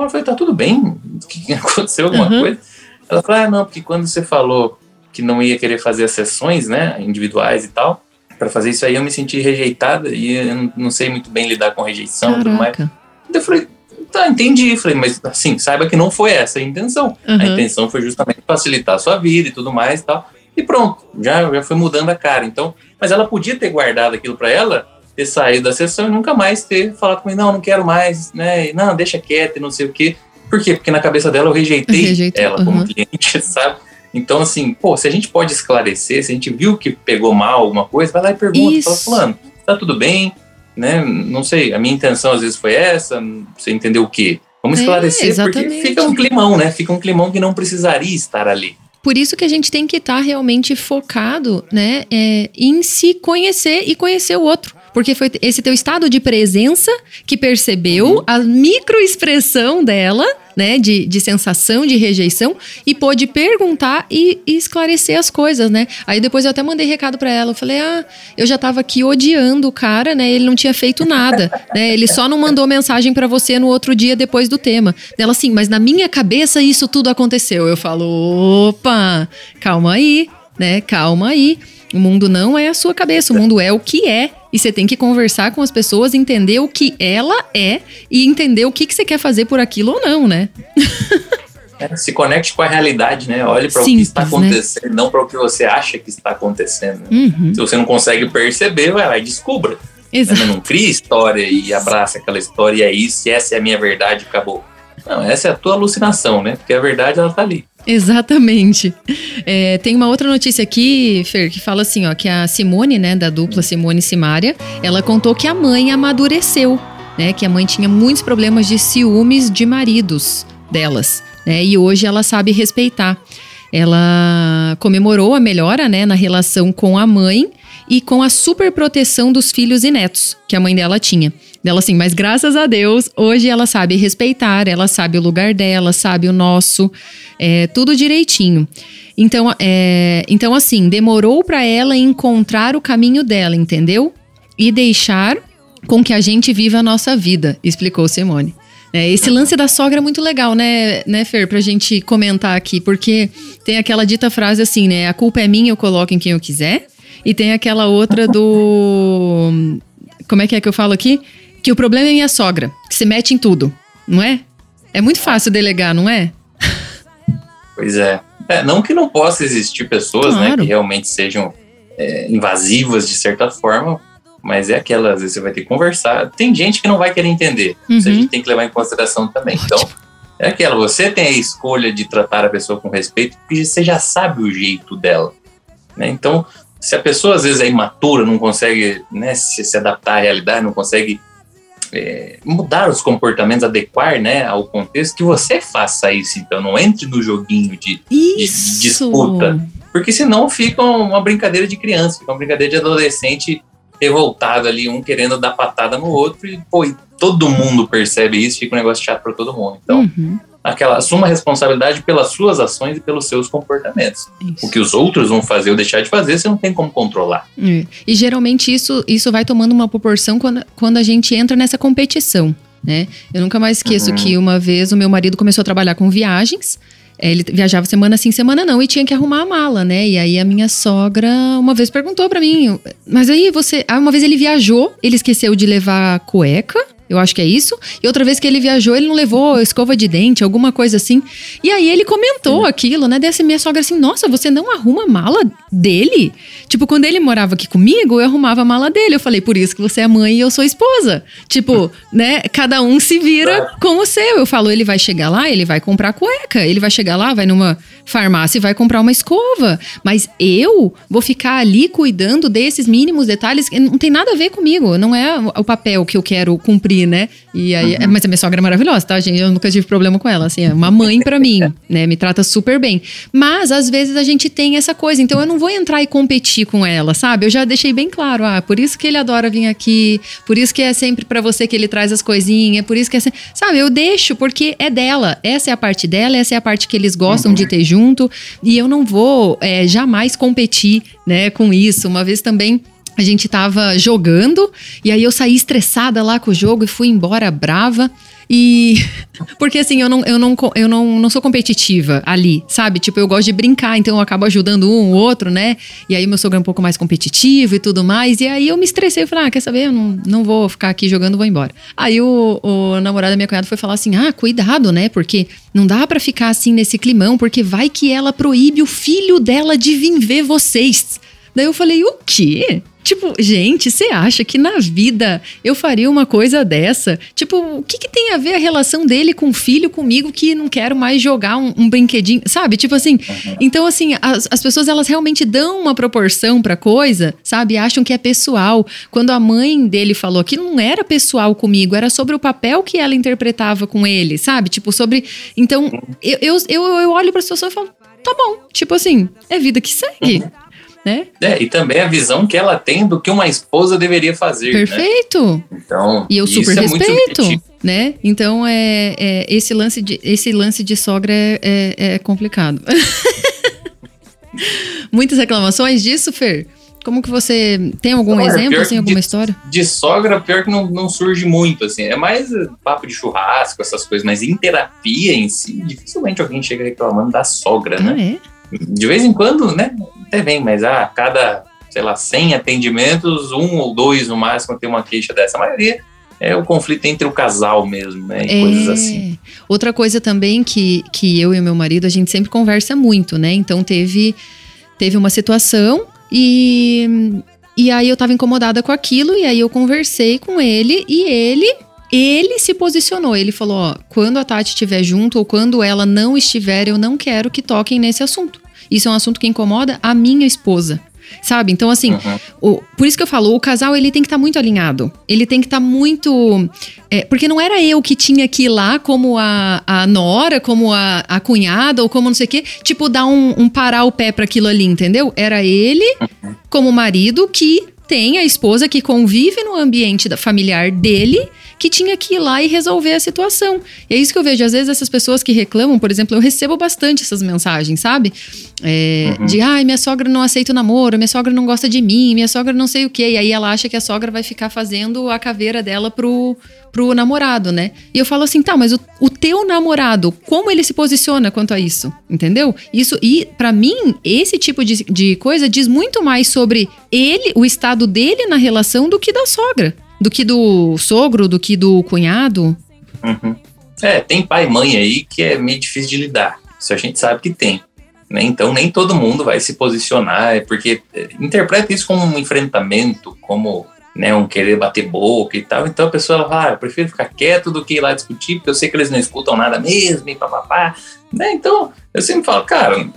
Ela falou, tá tudo bem? Que aconteceu? Alguma Uhum. coisa? Ela falou, ah, não, porque quando você falou que não ia querer fazer as sessões, né, individuais e tal, para fazer isso aí eu me senti rejeitada e eu não- sei muito bem lidar com rejeição e tudo mais. Daí Eu falei, tá, entendi. Falei, mas assim, saiba que não foi essa a intenção. A Uhum. intenção foi justamente facilitar a sua vida e tudo mais e tal. E pronto, já, já foi mudando a cara. Então, mas ela podia ter guardado aquilo para ela, ter saído da sessão e nunca mais ter falado comigo, não, não quero mais, né? E, Não, deixa quieto e não sei o quê. Por quê? Porque na cabeça dela eu rejeitei ela como uhum. cliente, sabe? Então, assim, pô, se a gente pode esclarecer, se a gente viu que pegou mal alguma coisa, vai lá e pergunta, Isso. fala, fulano, tá tudo bem? Né? Não sei, a minha intenção às vezes foi essa, você entendeu o quê? Vamos É, esclarecer, porque exatamente. fica um climão, né? Fica um climão que não precisaria estar ali. Por isso que a gente tem que estar realmente focado, né, é, em se conhecer e conhecer o outro. Porque foi esse teu estado de presença que percebeu Uhum. a microexpressão dela, né, de, de sensação de rejeição e pôde perguntar e, e esclarecer as coisas, né? Aí depois eu até mandei recado pra ela, eu falei, ah, eu já tava aqui odiando o cara, né, ele não tinha feito nada, né, ele só não mandou mensagem pra você no outro dia depois do tema. Ela assim, mas na minha cabeça isso tudo aconteceu. Eu falo, opa, calma aí, né, calma aí. O mundo não é a sua cabeça, o mundo é o que é. E você tem que conversar com as pessoas, entender o que ela é e entender o que, que você quer fazer por aquilo ou não, né? É, se conecte com a realidade, né? Olhe para o que está né? acontecendo, não para o que você acha que está acontecendo. né? Uhum, Se você não consegue perceber, vai lá e descubra. Né? exato. Não cria história e abraça aquela história e é isso, essa é a minha verdade, acabou. Não, essa é a tua alucinação, né? Porque a verdade, ela tá ali. Exatamente. É, tem uma outra notícia aqui, Fer, que fala assim, ó, que a Simone, né, da dupla Simone e Simária, ela contou que a mãe amadureceu, né, que a mãe tinha muitos problemas de ciúmes de maridos delas, né? E hoje ela sabe respeitar. Ela comemorou a melhora, né, na relação com a mãe e com a super proteção dos filhos e netos que a mãe dela tinha. Dela assim, mas graças a Deus, hoje ela sabe respeitar, ela sabe o lugar dela, sabe o nosso, é, tudo direitinho. Então, é, então assim, demorou para ela encontrar o caminho dela, entendeu? E deixar com que a gente viva a nossa vida, explicou Simone. É, esse lance da sogra é muito legal, né, né, Fer, pra gente comentar aqui, porque tem aquela dita frase assim, né? A culpa é minha, eu coloco em quem eu quiser. E tem aquela outra do. Como é que é que eu falo aqui? Que o problema é minha sogra, que se mete em tudo, não é? É muito fácil delegar, não é? Pois é. é não que não possa existir pessoas, claro. né, que realmente sejam é, invasivas de certa forma, mas é aquela, às vezes você vai ter que conversar. Tem gente que não vai querer entender, uhum. isso a gente tem que levar em consideração também. Ótimo. Então, é aquela, você tem a escolha de tratar a pessoa com respeito, porque você já sabe o jeito dela. Né? Então, se a pessoa às vezes é imatura, não consegue né, se, se adaptar à realidade, não consegue é, mudar os comportamentos, adequar né, ao contexto, que você faça isso, então não entre no joguinho de, de, de disputa. Porque senão fica uma brincadeira de criança, fica uma brincadeira de adolescente revoltado ali, um querendo dar patada no outro, e, pô, e todo mundo percebe isso, fica um negócio chato para todo mundo. Então, uhum. Aquela, assuma a responsabilidade pelas suas ações e pelos seus comportamentos. Isso. O que os outros vão fazer ou deixar de fazer, você não tem como controlar. É. E geralmente isso, isso vai tomando uma proporção quando, quando a gente entra nessa competição. Né? Eu nunca mais esqueço uhum. que uma vez o meu marido começou a trabalhar com viagens é, ele viajava semana sim, semana não, e tinha que arrumar a mala, né? E aí a minha sogra uma vez perguntou para mim, mas aí você. Ah, uma vez ele viajou, ele esqueceu de levar cueca eu acho que é isso. E outra vez que ele viajou, ele não levou escova de dente, alguma coisa assim. E aí ele comentou aquilo, né? Dessa minha sogra assim: Nossa, você não arruma a mala dele? Tipo, quando ele morava aqui comigo, eu arrumava a mala dele. Eu falei: Por isso que você é mãe e eu sou esposa. Tipo, né? Cada um se vira com o seu. Eu falo: Ele vai chegar lá, ele vai comprar cueca. Ele vai chegar lá, vai numa farmácia e vai comprar uma escova. Mas eu vou ficar ali cuidando desses mínimos detalhes que não tem nada a ver comigo. Não é o papel que eu quero cumprir né? E aí, uhum. Mas a minha sogra é maravilhosa, tá, gente? Eu nunca tive problema com ela, assim, é uma mãe para mim, né? Me trata super bem. Mas às vezes a gente tem essa coisa, então eu não vou entrar e competir com ela, sabe? Eu já deixei bem claro, ah, por isso que ele adora vir aqui, por isso que é sempre para você que ele traz as coisinhas, por isso que é sempre... Sabe, eu deixo porque é dela, essa é a parte dela, essa é a parte que eles gostam uhum. de ter junto, e eu não vou é, jamais competir, né, com isso. Uma vez também a gente tava jogando e aí eu saí estressada lá com o jogo e fui embora brava. E. Porque assim, eu não, eu, não, eu não, não sou competitiva ali, sabe? Tipo, eu gosto de brincar, então eu acabo ajudando um ou outro, né? E aí meu sogro é um pouco mais competitivo e tudo mais. E aí eu me estressei, eu falei, ah, quer saber? Eu não, não vou ficar aqui jogando, vou embora. Aí o, o namorado da minha cunhada foi falar assim: ah, cuidado, né? Porque não dá para ficar assim nesse climão, porque vai que ela proíbe o filho dela de vir ver vocês. Daí eu falei, o quê? Tipo, gente, você acha que na vida eu faria uma coisa dessa? Tipo, o que, que tem a ver a relação dele com o filho comigo que não quero mais jogar um, um brinquedinho, sabe? Tipo assim, uhum. então assim, as, as pessoas elas realmente dão uma proporção pra coisa, sabe? Acham que é pessoal. Quando a mãe dele falou que não era pessoal comigo, era sobre o papel que ela interpretava com ele, sabe? Tipo, sobre. Então, eu, eu, eu, eu olho pra situação e falo, tá bom. Tipo assim, é vida que segue. Uhum né? É, e também a visão que ela tem do que uma esposa deveria fazer. Né? Perfeito. Né? Então, e eu super é respeito, né? Então é, é, esse lance de esse lance de sogra é, é, é complicado. Muitas reclamações disso, Fer? Como que você tem algum não, exemplo, assim, alguma de, história? De sogra, pior que não, não surge muito, assim. É mais papo de churrasco, essas coisas, mas em terapia em si, dificilmente alguém chega reclamando da sogra, né? ah, né? É? De vez em quando, né? Até vem, mas a ah, cada, sei lá, 100 atendimentos, um ou dois no máximo tem uma queixa dessa. A maioria é o conflito entre o casal mesmo, né? E é. coisas assim. Outra coisa também que, que eu e meu marido, a gente sempre conversa muito, né? Então teve, teve uma situação e, e aí eu tava incomodada com aquilo, e aí eu conversei com ele e ele. Ele se posicionou, ele falou: ó, quando a Tati estiver junto ou quando ela não estiver, eu não quero que toquem nesse assunto. Isso é um assunto que incomoda a minha esposa. sabe? Então, assim, uhum. o, por isso que eu falo, o casal ele tem que estar tá muito alinhado. Ele tem que estar tá muito. É, porque não era eu que tinha que ir lá como a, a nora, como a, a cunhada, ou como não sei o quê, tipo, dar um, um parar o pé para aquilo ali, entendeu? Era ele, uhum. como marido, que tem a esposa que convive no ambiente familiar dele que tinha que ir lá e resolver a situação. E é isso que eu vejo. Às vezes, essas pessoas que reclamam, por exemplo, eu recebo bastante essas mensagens, sabe? É, uhum. De, ai, minha sogra não aceita o namoro, minha sogra não gosta de mim, minha sogra não sei o quê. E aí ela acha que a sogra vai ficar fazendo a caveira dela pro, pro namorado, né? E eu falo assim, tá, mas o, o teu namorado, como ele se posiciona quanto a isso? Entendeu? Isso, e para mim, esse tipo de, de coisa diz muito mais sobre ele, o estado dele na relação do que da sogra do que do sogro, do que do cunhado. Uhum. É, tem pai e mãe aí que é meio difícil de lidar. Isso a gente sabe que tem. Né? Então nem todo mundo vai se posicionar, é porque é, interpreta isso como um enfrentamento, como né, um querer bater boca e tal. Então a pessoa fala, ah, eu prefiro ficar quieto do que ir lá discutir, porque eu sei que eles não escutam nada mesmo, e papapá. Né? Então eu sempre falo, cara,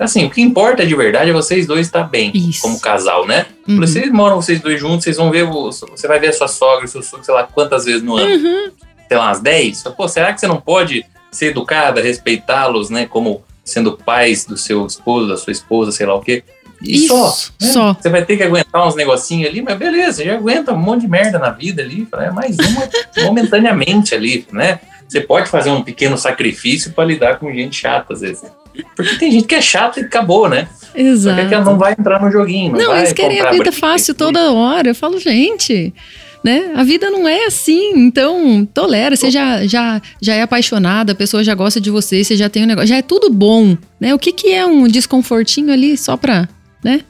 assim, o que importa de verdade é vocês dois estar bem Isso. como casal, né? Uhum. Vocês moram vocês dois juntos, vocês vão ver, você vai ver a sua sogra, seu sogro, sei lá, quantas vezes no ano? Uhum. Sei lá, umas 10? Pô, será que você não pode ser educada, respeitá-los, né, como sendo pais do seu esposo, da sua esposa, sei lá o quê? E Isso, só, né? só. Você vai ter que aguentar uns negocinhos ali, mas beleza, já aguenta um monte de merda na vida ali, é mais uma momentaneamente ali, né? Você pode fazer um pequeno sacrifício para lidar com gente chata às vezes. Porque tem gente que é chata e acabou, né? Exato. Só que ela não vai entrar no joguinho. Não, não eles querem a vida fácil toda hora. Eu falo, gente. Né? A vida não é assim, então tolera. Você já, já, já é apaixonada, a pessoa já gosta de você, você já tem um negócio, já é tudo bom, né? O que, que é um desconfortinho ali só pra, né?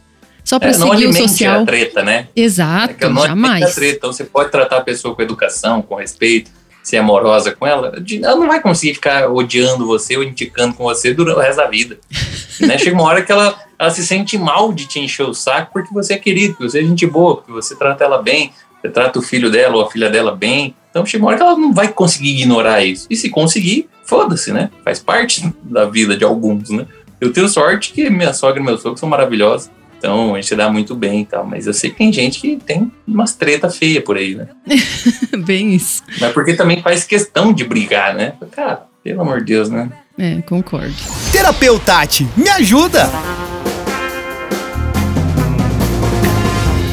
Só pra é, seguir o social. a treta, né? Exato, é não jamais. A treta. Então você pode tratar a pessoa com educação, com respeito, ser amorosa com ela, ela não vai conseguir ficar odiando você ou indicando com você durante o resto da vida. né? Chega uma hora que ela, ela se sente mal de te encher o saco porque você é querido, porque você é gente boa, porque você trata ela bem, você trata o filho dela ou a filha dela bem. Então chega uma hora que ela não vai conseguir ignorar isso. E se conseguir, foda-se, né? Faz parte da vida de alguns, né? Eu tenho sorte que minha sogra e meu sogro são maravilhosos. Então a gente dá muito bem e tal. Mas eu sei que tem gente que tem umas treta feia por aí, né? Bem isso. Mas porque também faz questão de brigar, né? Cara, pelo amor de Deus, né? É, concordo. Terapeutati, me ajuda!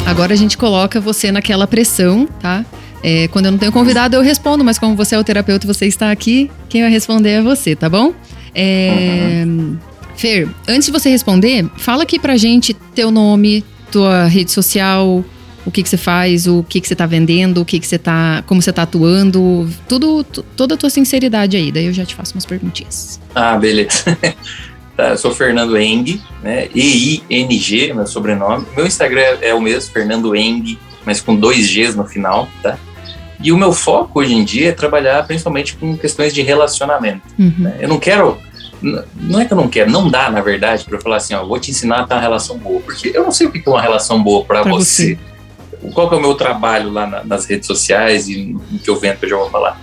Agora a gente coloca você naquela pressão, tá? É, quando eu não tenho convidado, eu respondo, mas como você é o terapeuta e você está aqui, quem vai responder é você, tá bom? É, uhum. Fer, antes de você responder, fala aqui pra gente teu nome, tua rede social, o que que você faz, o que que você tá vendendo, o que que você tá, como você tá atuando, tudo, toda a tua sinceridade aí, daí eu já te faço umas perguntinhas. Ah, beleza. tá, eu sou Fernando Eng, né? E-I-N-G, meu sobrenome. Meu Instagram é o mesmo, Fernando Eng, mas com dois Gs no final, tá? E o meu foco hoje em dia é trabalhar principalmente com questões de relacionamento. Uhum. Né? Eu não quero não é que eu não quero, não dá, na verdade, para eu falar assim, ó, vou te ensinar a ter uma relação boa, porque eu não sei o que é uma relação boa para você. você. Qual que é o meu trabalho lá na, nas redes sociais e no que eu vendo que eu já vou falar?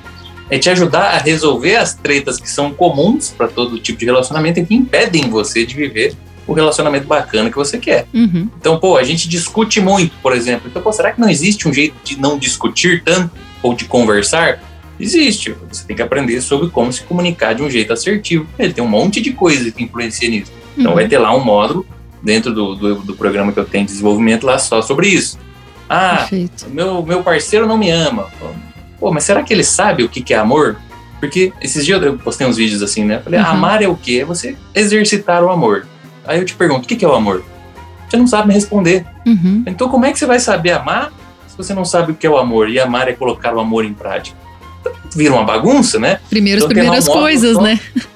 É te ajudar a resolver as tretas que são comuns para todo tipo de relacionamento e que impedem você de viver o relacionamento bacana que você quer. Uhum. Então, pô, a gente discute muito, por exemplo. Então, pô, será que não existe um jeito de não discutir tanto ou de conversar? Existe. Você tem que aprender sobre como se comunicar de um jeito assertivo. Ele tem um monte de coisa que influencia nisso. Então uhum. vai ter lá um módulo dentro do, do, do, programa que eu tenho de desenvolvimento lá só sobre isso. Ah, meu, meu parceiro não me ama. Pô, mas será que ele sabe o que, que é amor? Porque esses dias eu postei uns vídeos assim, né? Falei, uhum. amar é o quê? É você exercitar o amor. Aí eu te pergunto, o que, que é o amor? Você não sabe me responder. Uhum. Então como é que você vai saber amar se você não sabe o que é o amor? E amar é colocar o amor em prática vira uma bagunça, né? Primeiras, então, primeiras um coisas, só, né?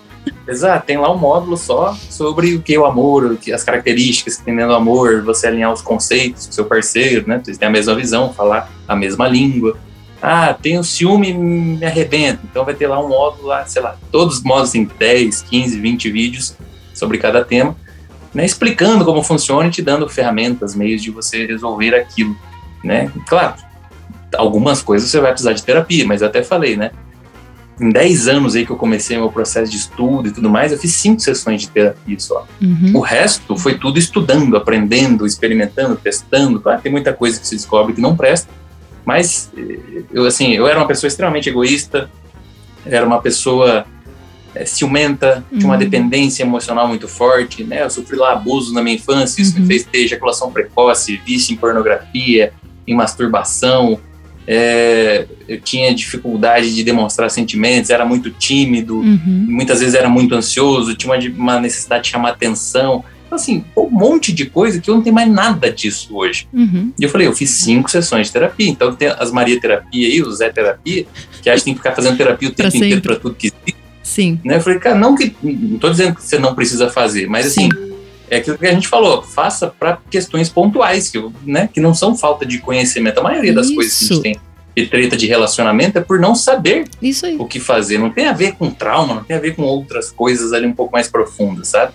Exato, tem lá um módulo só sobre o que é o amor, as características que tem dentro do amor, você alinhar os conceitos com seu parceiro, né? Vocês têm a mesma visão, falar a mesma língua. Ah, tem o ciúme me arrebenta, então vai ter lá um módulo lá, sei lá, todos os módulos em 10, 15, 20 vídeos sobre cada tema, né? Explicando como funciona e te dando ferramentas, meios de você resolver aquilo, né? Claro, algumas coisas você vai precisar de terapia, mas eu até falei, né? em 10 anos aí que eu comecei meu processo de estudo e tudo mais, eu fiz cinco sessões de terapia só. Uhum. O resto foi tudo estudando, aprendendo, experimentando, testando. Claro, tem muita coisa que se descobre que não presta, mas eu assim, eu era uma pessoa extremamente egoísta, era uma pessoa é, ciumenta, uhum. tinha uma uhum. dependência emocional muito forte, né? Eu sofri lá abuso na minha infância, isso uhum. me fez ter ejaculação precoce, vício em pornografia, em masturbação, é, eu tinha dificuldade de demonstrar sentimentos, era muito tímido, uhum. muitas vezes era muito ansioso, tinha uma, uma, necessidade de chamar atenção. Então, assim, um monte de coisa que eu não tenho mais nada disso hoje. Uhum. E eu falei, eu fiz cinco sessões de terapia, então tem as Maria Terapia aí, o Zé Terapia, que acha que tem que ficar fazendo terapia o tempo pra inteiro para tudo que existe. Sim. Né? Eu falei, cara, não que. Não tô dizendo que você não precisa fazer, mas Sim. É aquilo que a gente falou, faça para questões pontuais, que, né, que não são falta de conhecimento. A maioria das Isso. coisas que a gente tem de treta de relacionamento é por não saber o que fazer. Não tem a ver com trauma, não tem a ver com outras coisas ali um pouco mais profundas, sabe?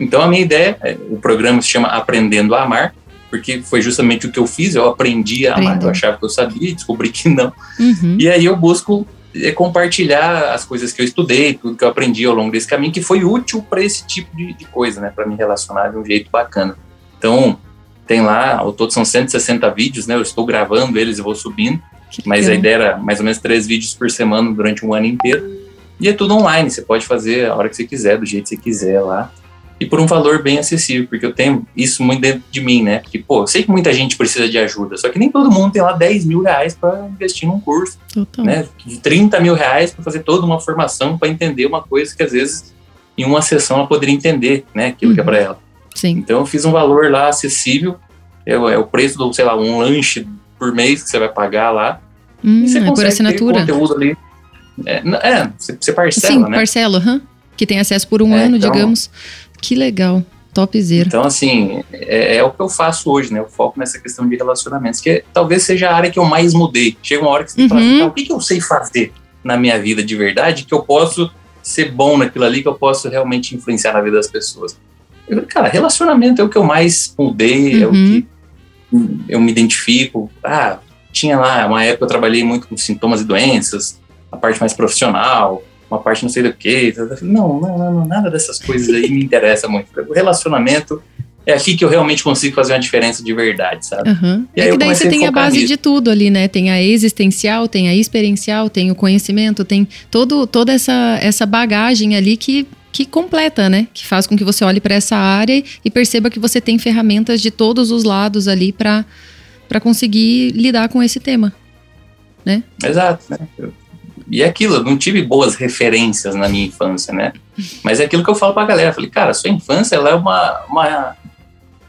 Então a minha ideia, é, o programa se chama Aprendendo a Amar, porque foi justamente o que eu fiz, eu aprendi a amar, eu achava que eu sabia, descobri que não. Uhum. E aí eu busco é compartilhar as coisas que eu estudei, tudo que eu aprendi ao longo desse caminho, que foi útil para esse tipo de, de coisa, né? Para me relacionar de um jeito bacana. Então, tem lá, ao todo são 160 vídeos, né? Eu estou gravando eles e vou subindo. Mas a ideia era mais ou menos três vídeos por semana durante um ano inteiro. E é tudo online, você pode fazer a hora que você quiser, do jeito que você quiser lá e por um valor bem acessível, porque eu tenho isso muito dentro de mim, né? Porque, pô, eu sei que muita gente precisa de ajuda, só que nem todo mundo tem lá 10 mil reais para investir num curso, Total. né? De 30 mil reais para fazer toda uma formação para entender uma coisa que às vezes em uma sessão ela poderia entender, né? Aquilo uhum. que é para ela. Sim. Então eu fiz um valor lá acessível, é, é, o preço do, sei lá, um lanche por mês que você vai pagar lá. Hum, e você é por assinatura. conteúdo ali. É, é você, parcela, Sim, né? parcela, uhum. que tem acesso por um é, ano, então, digamos. Que legal. Topzera. Então, assim, é, é, o que eu faço hoje, né? Eu foco nessa questão de relacionamentos, que talvez seja a área que eu mais mudei. Chega uma hora que você uhum. fala assim, o que, que eu sei fazer na minha vida de verdade, que eu posso ser bom naquilo ali, que eu posso realmente influenciar na vida das pessoas. Eu, cara, relacionamento é o que eu mais mudei, uhum. é o uhum. que eu me identifico. Ah, tinha lá, uma época eu trabalhei muito com sintomas e doenças, a parte mais profissional, uma parte não sei do que. Não, não, não, nada dessas coisas aí me interessa muito. O relacionamento é aqui que eu realmente consigo fazer uma diferença de verdade, sabe? Uhum. E é que daí você tem a, a base nisso. de tudo ali, né? Tem a existencial, tem a experiencial, tem o conhecimento, tem todo, toda essa, essa bagagem ali que, que completa, né? Que faz com que você olhe para essa área e perceba que você tem ferramentas de todos os lados ali para conseguir lidar com esse tema, né? Exato, né? Eu e é aquilo, eu não tive boas referências na minha infância, né? Mas é aquilo que eu falo pra galera. Eu falei, cara, sua infância ela é uma, uma,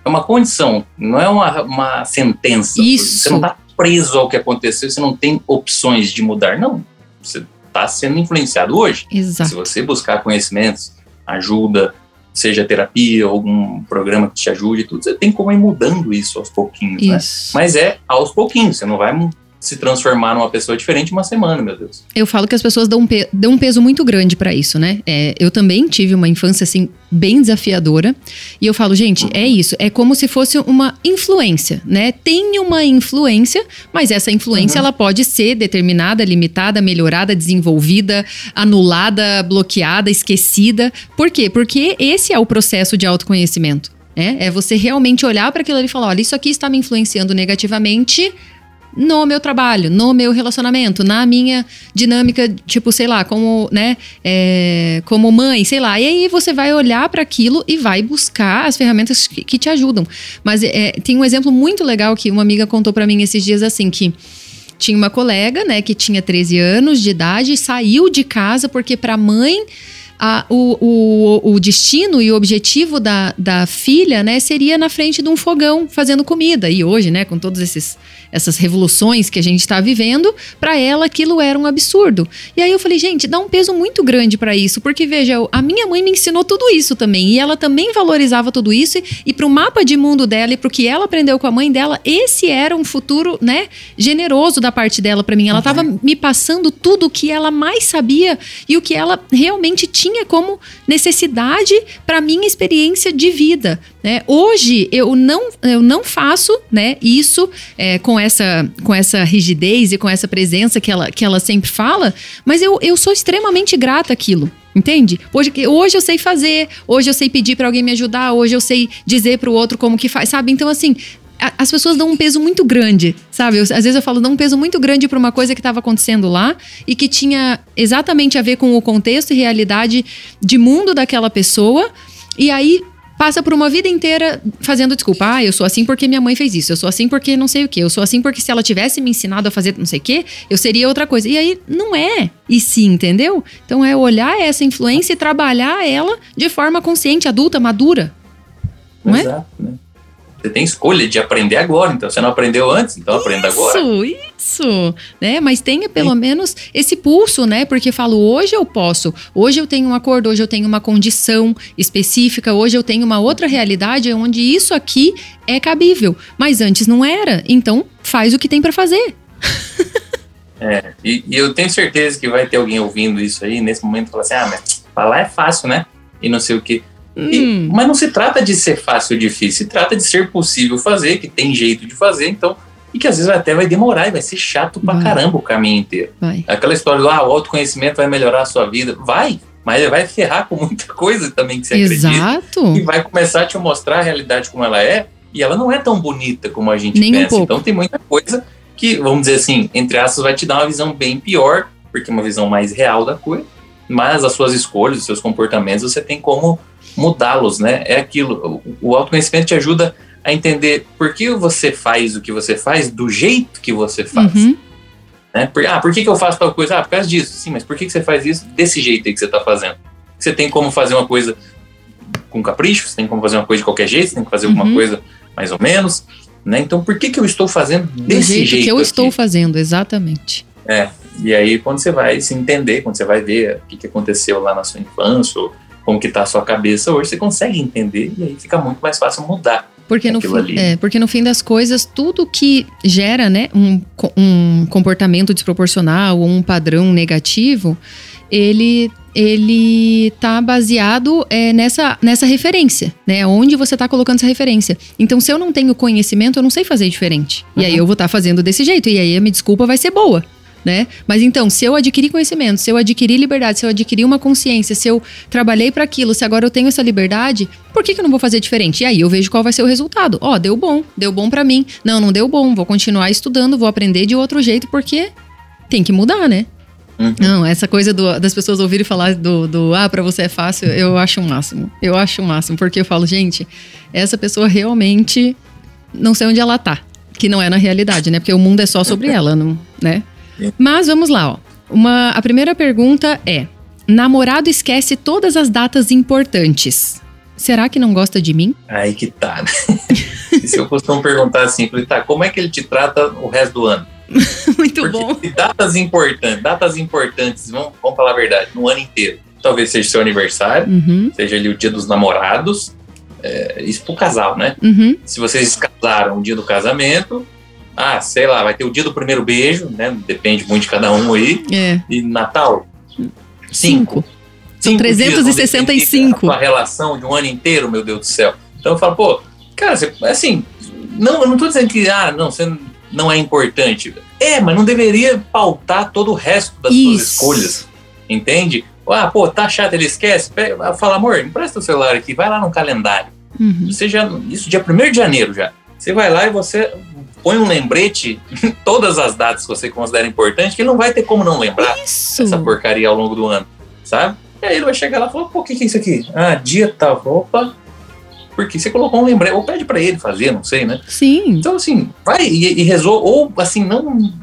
é uma condição, não é uma, uma sentença. Isso. Você não tá preso ao que aconteceu, você não tem opções de mudar. Não. Você está sendo influenciado hoje. Exato. Se você buscar conhecimentos, ajuda, seja terapia, algum programa que te ajude, tudo, você tem como ir mudando isso aos pouquinhos, né? isso. né? Mas é aos pouquinhos, você não vai se transformar numa pessoa diferente uma semana, meu Deus. Eu falo que as pessoas dão um, pe dão um peso muito grande para isso, né? É, eu também tive uma infância, assim, bem desafiadora. E eu falo, gente, é isso. É como se fosse uma influência, né? Tem uma influência, mas essa influência, uhum. ela pode ser determinada, limitada, melhorada, desenvolvida, anulada, bloqueada, esquecida. Por quê? Porque esse é o processo de autoconhecimento. É, é você realmente olhar para aquilo ali e falar: olha, isso aqui está me influenciando negativamente no meu trabalho, no meu relacionamento, na minha dinâmica, tipo, sei lá, como, né, é, como mãe, sei lá. E aí você vai olhar para aquilo e vai buscar as ferramentas que, que te ajudam. Mas é, tem um exemplo muito legal que uma amiga contou para mim esses dias assim que tinha uma colega, né, que tinha 13 anos de idade e saiu de casa porque para a mãe a, o, o, o, destino e o objetivo da, da filha, né, seria na frente de um fogão fazendo comida. E hoje, né, com todas esses, essas revoluções que a gente está vivendo, para ela aquilo era um absurdo. E aí eu falei, gente, dá um peso muito grande para isso, porque veja, a minha mãe me ensinou tudo isso também, e ela também valorizava tudo isso, e, e para o mapa de mundo dela e para o que ela aprendeu com a mãe dela, esse era um futuro, né, generoso da parte dela para mim. Ela estava uhum. me passando tudo o que ela mais sabia e o que ela realmente tinha tinha como necessidade para minha experiência de vida. Né? Hoje eu não, eu não faço né, isso é, com, essa, com essa rigidez e com essa presença que ela, que ela sempre fala, mas eu, eu sou extremamente grata àquilo. Entende? Hoje, hoje eu sei fazer, hoje eu sei pedir para alguém me ajudar, hoje eu sei dizer para o outro como que faz, sabe? Então, assim, as pessoas dão um peso muito grande, sabe? Eu, às vezes eu falo, dão um peso muito grande para uma coisa que estava acontecendo lá e que tinha exatamente a ver com o contexto e realidade de mundo daquela pessoa. E aí passa por uma vida inteira fazendo desculpa. Ah, eu sou assim porque minha mãe fez isso. Eu sou assim porque não sei o quê. Eu sou assim porque se ela tivesse me ensinado a fazer não sei o quê, eu seria outra coisa. E aí não é. E sim, entendeu? Então é olhar essa influência e trabalhar ela de forma consciente, adulta, madura. Não Exato, é? Né? Você tem escolha de aprender agora, então você não aprendeu antes, então aprenda agora. Isso, isso, né? Mas tenha pelo Sim. menos esse pulso, né? Porque falo, hoje eu posso, hoje eu tenho um acordo, hoje eu tenho uma condição específica, hoje eu tenho uma outra realidade onde isso aqui é cabível, mas antes não era. Então faz o que tem para fazer. é, e, e, eu tenho certeza que vai ter alguém ouvindo isso aí nesse momento e falar assim: ah, mas falar é fácil, né? E não sei o que. E, hum. mas não se trata de ser fácil ou difícil, se trata de ser possível fazer, que tem jeito de fazer, então, e que às vezes até vai demorar e vai ser chato pra vai. caramba o caminho inteiro. Vai. Aquela história lá, ah, o autoconhecimento vai melhorar a sua vida. Vai, mas ele vai ferrar com muita coisa também que você Exato. acredita. E vai começar a te mostrar a realidade como ela é, e ela não é tão bonita como a gente Nem pensa. Um então tem muita coisa que, vamos dizer assim, entre aspas, vai te dar uma visão bem pior, porque é uma visão mais real da coisa, mas as suas escolhas, os seus comportamentos, você tem como mudá-los, né? É aquilo. O autoconhecimento te ajuda a entender por que você faz o que você faz do jeito que você faz. Uhum. Né? Por, ah, por que, que eu faço tal coisa? Ah, por causa disso. Sim, mas por que, que você faz isso desse jeito aí que você está fazendo? Você tem como fazer uma coisa com capricho, você tem como fazer uma coisa de qualquer jeito, você tem que fazer uhum. alguma coisa mais ou menos. Né? Então, por que, que eu estou fazendo desse jeito, jeito que eu aqui? estou fazendo, exatamente. É, e aí quando você vai se entender, quando você vai ver o que, que aconteceu lá na sua infância, ou como que está a sua cabeça hoje, você consegue entender e aí fica muito mais fácil mudar. Porque no, fim, é, porque no fim das coisas, tudo que gera né, um, um comportamento desproporcional ou um padrão negativo, ele ele tá baseado é, nessa, nessa referência, né? Onde você tá colocando essa referência. Então, se eu não tenho conhecimento, eu não sei fazer diferente. Uhum. E aí uhum. eu vou estar tá fazendo desse jeito. E aí a minha desculpa vai ser boa né? Mas então, se eu adquirir conhecimento, se eu adquirir liberdade, se eu adquirir uma consciência, se eu trabalhei para aquilo, se agora eu tenho essa liberdade, por que, que eu não vou fazer diferente? E aí eu vejo qual vai ser o resultado. Ó, oh, deu bom, deu bom para mim. Não, não deu bom, vou continuar estudando, vou aprender de outro jeito, porque tem que mudar, né? Uhum. Não, essa coisa do, das pessoas ouvirem falar do, do ah, pra você é fácil, eu acho o máximo. Eu acho o máximo, porque eu falo, gente, essa pessoa realmente não sei onde ela tá. Que não é na realidade, né? Porque o mundo é só sobre ela, não, né? Mas vamos lá, ó. Uma, a primeira pergunta é: namorado esquece todas as datas importantes. Será que não gosta de mim? Aí que tá, né? se eu costumo perguntar assim, tá, como é que ele te trata o resto do ano? Muito Porque bom. Datas importantes, datas importantes, vamos, vamos falar a verdade, no ano inteiro. Talvez seja seu aniversário, uhum. seja ali o dia dos namorados, é, isso pro casal, né? Uhum. Se vocês casaram o dia do casamento, ah, sei lá, vai ter o dia do primeiro beijo, né? Depende muito de cada um aí. É. E Natal? Cinco. São 365. A relação de um ano inteiro, meu Deus do céu. Então eu falo, pô, cara, você, assim, não, eu não tô dizendo que, ah, não, você não é importante. É, mas não deveria pautar todo o resto das Isso. suas escolhas. Entende? Ah, pô, tá chato, ele esquece. Fala, amor, empresta o celular aqui, vai lá no calendário. Uhum. Você já, isso dia 1 de janeiro já. Você vai lá e você põe um lembrete em todas as datas que você considera importante, que ele não vai ter como não lembrar isso. essa porcaria ao longo do ano, sabe? E aí ele vai chegar lá e falar, pô, o que, que é isso aqui? Ah, dia tal, opa, porque você colocou um lembrete, ou pede para ele fazer, não sei, né? Sim. Então, assim, vai e, e resolva, ou assim, não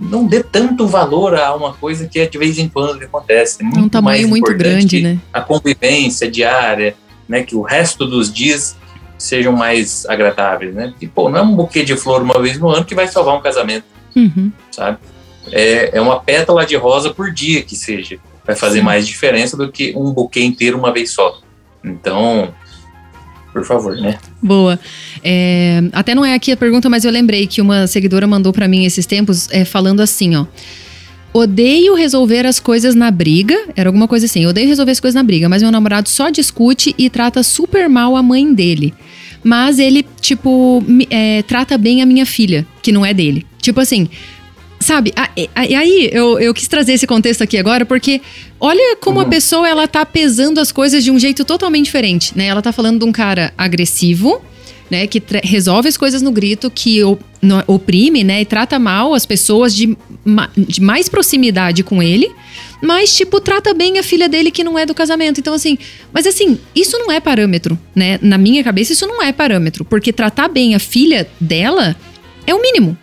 não dê tanto valor a uma coisa que é de vez em quando acontece. É muito um tamanho muito grande, né? A convivência diária, né? Que o resto dos dias sejam mais agradáveis, né? E, pô, não é um buquê de flor uma vez no ano que vai salvar um casamento, uhum. sabe? É, é uma pétala de rosa por dia que seja. Vai fazer mais diferença do que um buquê inteiro uma vez só. Então, por favor, né? Boa. É, até não é aqui a pergunta, mas eu lembrei que uma seguidora mandou para mim esses tempos é, falando assim, ó. odeio resolver as coisas na briga. Era alguma coisa assim, odeio resolver as coisas na briga, mas meu namorado só discute e trata super mal a mãe dele. Mas ele, tipo, é, trata bem a minha filha, que não é dele. Tipo assim, sabe? E aí eu, eu quis trazer esse contexto aqui agora, porque olha como uhum. a pessoa ela tá pesando as coisas de um jeito totalmente diferente, né? Ela tá falando de um cara agressivo, né, que resolve as coisas no grito, que oprime, né, e trata mal as pessoas de, ma de mais proximidade com ele, mas, tipo, trata bem a filha dele que não é do casamento. Então, assim, mas assim, isso não é parâmetro, né? Na minha cabeça, isso não é parâmetro, porque tratar bem a filha dela é o mínimo.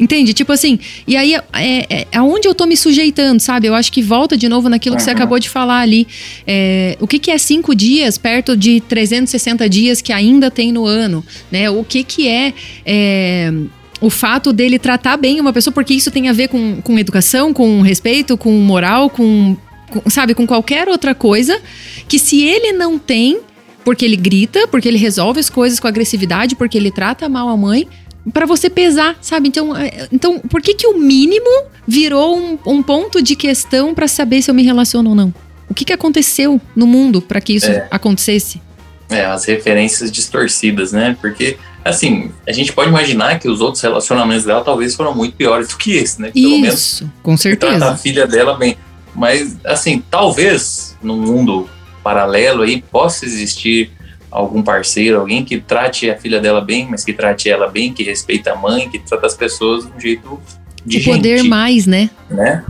Entende? Tipo assim, e aí é, é, aonde eu tô me sujeitando, sabe? Eu acho que volta de novo naquilo que você acabou de falar ali. É, o que, que é cinco dias perto de 360 dias que ainda tem no ano, né? O que, que é, é o fato dele tratar bem uma pessoa, porque isso tem a ver com, com educação, com respeito, com moral, com, com, sabe, com qualquer outra coisa, que se ele não tem, porque ele grita, porque ele resolve as coisas com agressividade, porque ele trata mal a mãe, para você pesar, sabe? Então, é, então, por que que o mínimo virou um, um ponto de questão para saber se eu me relaciono ou não? O que que aconteceu no mundo para que isso é. acontecesse? É, as referências distorcidas, né? Porque, assim, a gente pode imaginar que os outros relacionamentos dela talvez foram muito piores do que esse, né? Pelo isso, menos, com certeza. Trata a filha dela bem. Mas, assim, talvez num mundo paralelo aí possa existir algum parceiro, alguém que trate a filha dela bem, mas que trate ela bem, que respeita a mãe, que trata as pessoas de um jeito de o poder gente, mais, né? Né?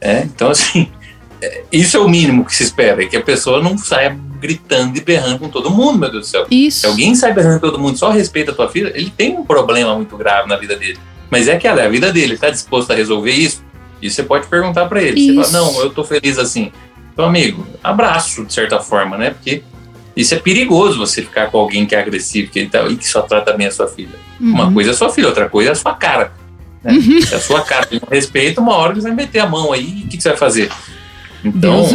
É, então assim, é, isso é o mínimo que se espera, é que a pessoa não saia gritando e berrando com todo mundo, meu Deus do céu. Isso. Se alguém sai berrando com todo mundo só respeita a tua filha, ele tem um problema muito grave na vida dele. Mas é que é a vida dele, ele tá disposto a resolver isso? E você pode perguntar para ele. Isso. Você fala, não, eu tô feliz assim. Então, amigo, abraço, de certa forma, né? Porque isso é perigoso você ficar com alguém que é agressivo que ele tá, e que só trata bem a sua filha. Uhum. Uma coisa é a sua filha, outra coisa é a sua cara. Né? Uhum. Se a sua cara tem respeito, uma hora você vai meter a mão aí e o que, que, você vai fazer? Então,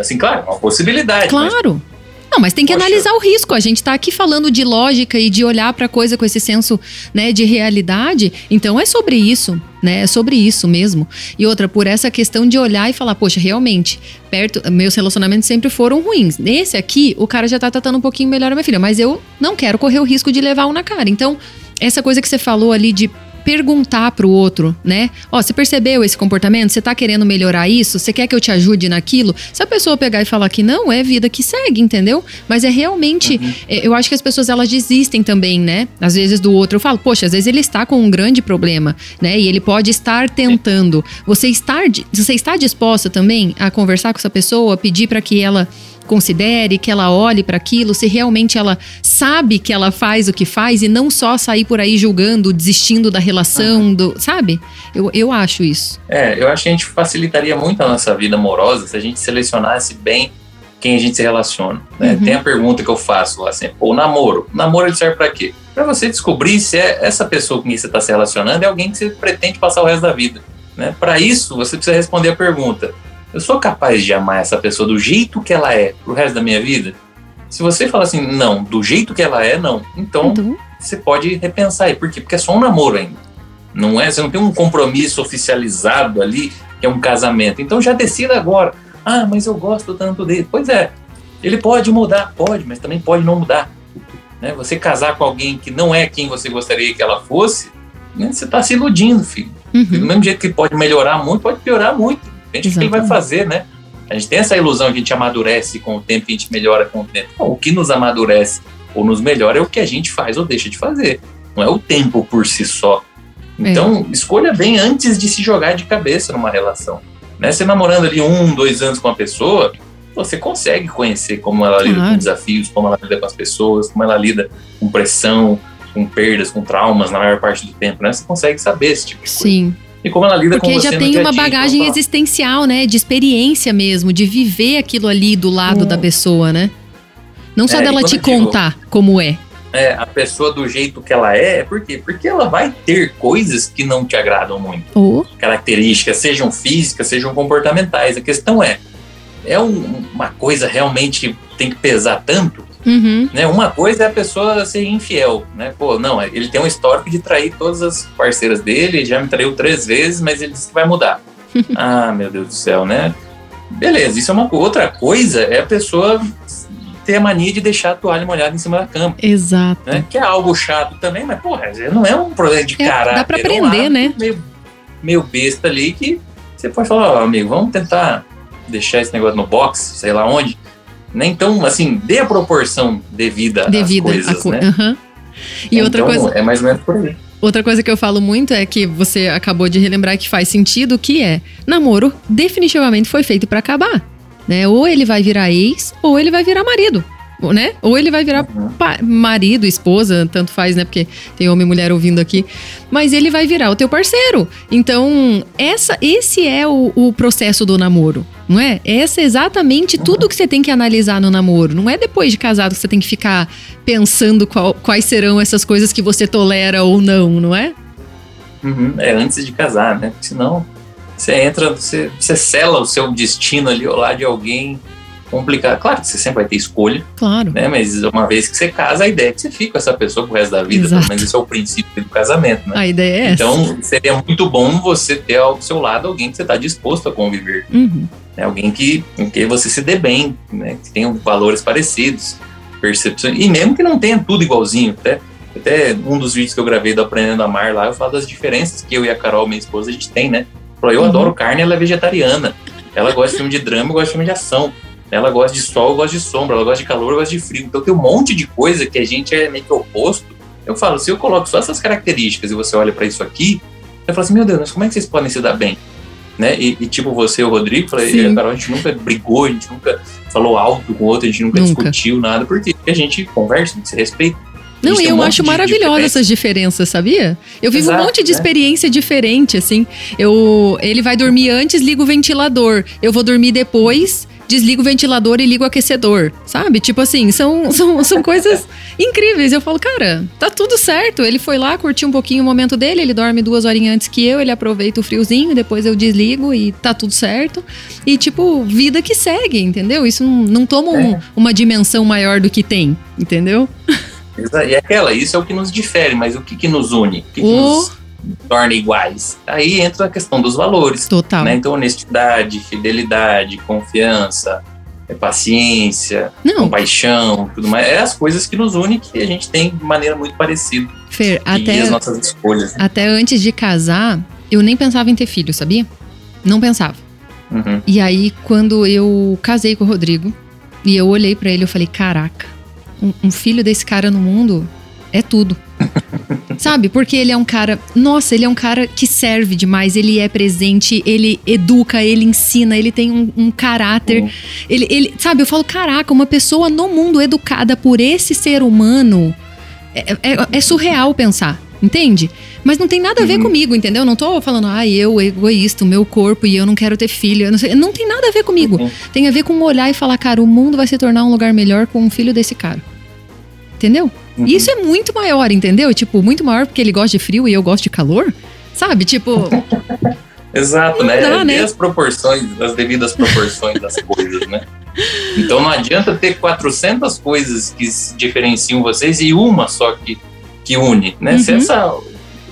assim, claro, é uma possibilidade. Claro. Mas não, mas tem que Poxa. analisar o risco. A gente está aqui falando de lógica e de olhar para a coisa com esse senso né, de realidade. Então é sobre isso, né? É sobre isso mesmo. E outra, por essa questão de olhar e falar, poxa, realmente, perto, meus relacionamentos sempre foram ruins. Nesse aqui, o cara já está tratando um pouquinho melhor a minha filha, mas eu não quero correr o risco de levar um na cara. Então, essa coisa que você falou ali de perguntar pro outro, né? Ó, você percebeu esse comportamento? Você tá querendo melhorar isso? Você quer que eu te ajude naquilo? Se a pessoa pegar e falar que não, é vida que segue, entendeu? Mas é realmente, uhum. É, eu acho que as pessoas elas desistem também, né? Às vezes do outro. Eu falo, poxa, às vezes ele está com um grande problema, né? E ele pode estar tentando. Você estar, você está disposta também a conversar com essa pessoa, pedir para que ela considere, que ela olhe para aquilo, se realmente ela sabe que ela faz o que faz e não só sair por aí julgando, desistindo da relação, uhum. do, sabe? Eu, eu acho isso. É, eu acho que a gente facilitaria muito a nossa vida amorosa se a gente selecionasse bem quem a gente se relaciona. Né? Uhum. Tem a pergunta que eu faço lá sempre: o namoro. O namoro ele serve para quê? Para você descobrir se é essa pessoa com quem você está se relacionando é alguém que você pretende passar o resto da vida. Né? Para isso, você precisa responder a pergunta: eu sou capaz de amar essa pessoa do jeito que ela é pro resto da minha vida? Se você fala assim, não, do jeito que ela é, não. Então, então, você pode repensar aí. Por quê? Porque é só um namoro ainda. Não é? Você não tem um compromisso oficializado ali, que é um casamento. Então já decida agora. Ah, mas eu gosto tanto dele. Pois é. Ele pode mudar, pode, mas também pode não mudar. Né? Você casar com alguém que não é quem você gostaria que ela fosse, né? você está se iludindo, filho. Uhum. Do mesmo jeito que pode melhorar muito, pode piorar muito. Depende de quem vai fazer, né? A gente tem essa ilusão que a gente amadurece com o tempo, que a gente melhora com o tempo. O que nos amadurece ou nos melhora é o que a gente faz ou deixa de fazer. Não é o tempo por si só. Então, é. escolha bem antes de se jogar de cabeça numa relação. Né? Você namorando ali um, dois anos com uma pessoa, você consegue conhecer como ela lida com desafios, como ela lida com as pessoas, como ela lida com pressão, com perdas, com traumas na maior parte do tempo, né? Você consegue saber esse tipo de coisa. Sim e como ela lida Porque com você já tem uma bagagem então, existencial, né? De experiência mesmo, de viver aquilo ali do lado hum. da pessoa, né? Não só é, dela te contar digo, como é. É, a pessoa do jeito que ela é, por quê? Porque ela vai ter coisas que não te agradam muito. Oh. Características, sejam físicas, sejam comportamentais. A questão é, é um, uma coisa realmente que tem que pesar tanto Uhum. Né? Uma coisa é a pessoa ser infiel, né? Pô, não, ele tem um histórico de trair todas as parceiras dele, já me traiu três vezes, mas ele disse que vai mudar. ah, meu Deus do céu, né? Beleza, isso é uma outra coisa, é a pessoa ter a mania de deixar a toalha molhada em cima da cama. Exato. Né? Que é algo chato também, mas, porra, não é um problema de é, caráter. Dá pra aprender, é um né? Meio, meio besta ali que você pode falar, ó, oh, amigo, vamos tentar deixar esse negócio no box, sei lá onde. Né? Então, assim, dê a proporção devida, devida às coisas, co né? Uhum. E então, outra coisa... É mais ou menos por aí. Outra coisa que eu falo muito é que você acabou de relembrar que faz sentido, que é namoro definitivamente foi feito para acabar, né? Ou ele vai virar ex, ou ele vai virar marido né? Ou ele vai virar uhum. marido, esposa, tanto faz, né? Porque tem homem e mulher ouvindo aqui. Mas ele vai virar o teu parceiro. Então, essa, esse é o, o processo do namoro, não é? Essa é exatamente tudo que você tem que analisar no namoro. Não é depois de casado que você tem que ficar pensando qual, quais serão essas coisas que você tolera ou não, não é? Uhum. É antes de casar, né? Porque senão você entra, você, você sela o seu destino ali ao lado de alguém complicado. Claro que você sempre vai ter escolha. Claro. Né? Mas uma vez que você casa, a ideia é que você fique com essa pessoa pro resto da vida. Exato. Pelo menos esse é o princípio do casamento, né? A ideia é Então, essa. seria muito bom você ter ao seu lado alguém que você está disposto a conviver. Uhum. Né? Alguém que, com quem você se dê bem, né? Que tenha valores parecidos, percepções. E mesmo que não tenha tudo igualzinho, até. Até um dos vídeos que eu gravei do Aprendendo a Amar lá, eu falo das diferenças que eu e a Carol, minha esposa, a gente tem, né? Eu uhum. adoro carne, ela é vegetariana. Ela gosta de filme de drama, eu gosto de filme de ação. Ela gosta de sol, eu gosto de sombra, ela gosta de calor, eu gosto de frio. Então tem um monte de coisa que a gente é meio que oposto. Eu falo, se eu coloco só essas características e você olha para isso aqui, você fala assim, meu Deus, mas como é que vocês podem se dar bem? Né? E, e tipo você e o Rodrigo, falei. Carol, a gente nunca brigou, a gente nunca falou alto com o outro, a gente nunca, nunca. discutiu nada, porque a gente conversa, a gente se respeita. Não, eu um acho maravilhosa essas diferenças, sabia? Eu vivo Exato, um monte de né? experiência diferente, assim. Eu, ele vai dormir antes, liga o ventilador. Eu vou dormir depois, desligo o ventilador e ligo o aquecedor, sabe? Tipo assim, são, são, são coisas incríveis. Eu falo, cara, tá tudo certo. Ele foi lá, curtiu um pouquinho o momento dele, ele dorme duas horinhas antes que eu, ele aproveita o friozinho, depois eu desligo e tá tudo certo. E, tipo, vida que segue, entendeu? Isso não, não toma um, é. uma dimensão maior do que tem, entendeu? E aquela, isso é o que nos difere, mas o que, que nos une? O que, que nos torna iguais. Aí entra a questão dos valores. Total. Né? Então, honestidade, fidelidade, confiança, é paciência, Não. compaixão, tudo mais. É as coisas que nos unem que a gente tem de maneira muito parecida. Fer, até, as nossas escolhas. Né? Até antes de casar, eu nem pensava em ter filho, sabia? Não pensava. Uhum. E aí, quando eu casei com o Rodrigo, e eu olhei para ele, eu falei: caraca, um, um filho desse cara no mundo é tudo. Sabe? Porque ele é um cara. Nossa, ele é um cara que serve demais. Ele é presente, ele educa, ele ensina, ele tem um, um caráter. Uhum. Ele, ele. Sabe, eu falo, caraca, uma pessoa no mundo educada por esse ser humano. É, é, é surreal pensar, entende? Mas não tem nada a ver uhum. comigo, entendeu? Não tô falando, ah, eu, egoísta, o meu corpo e eu não quero ter filho. Não, sei, não, tem nada a ver comigo. Uhum. Tem a ver com olhar e falar, cara, o mundo vai se tornar um lugar melhor com um filho desse cara. Entendeu? Uhum. Isso é muito maior, entendeu? Tipo, muito maior porque ele gosta de frio e eu gosto de calor. Sabe? Tipo. Exato, né? Dá, né? as proporções, as devidas proporções das coisas, né? Então não adianta ter 400 coisas que diferenciam vocês e uma só que, que une, né? Uhum. Se essa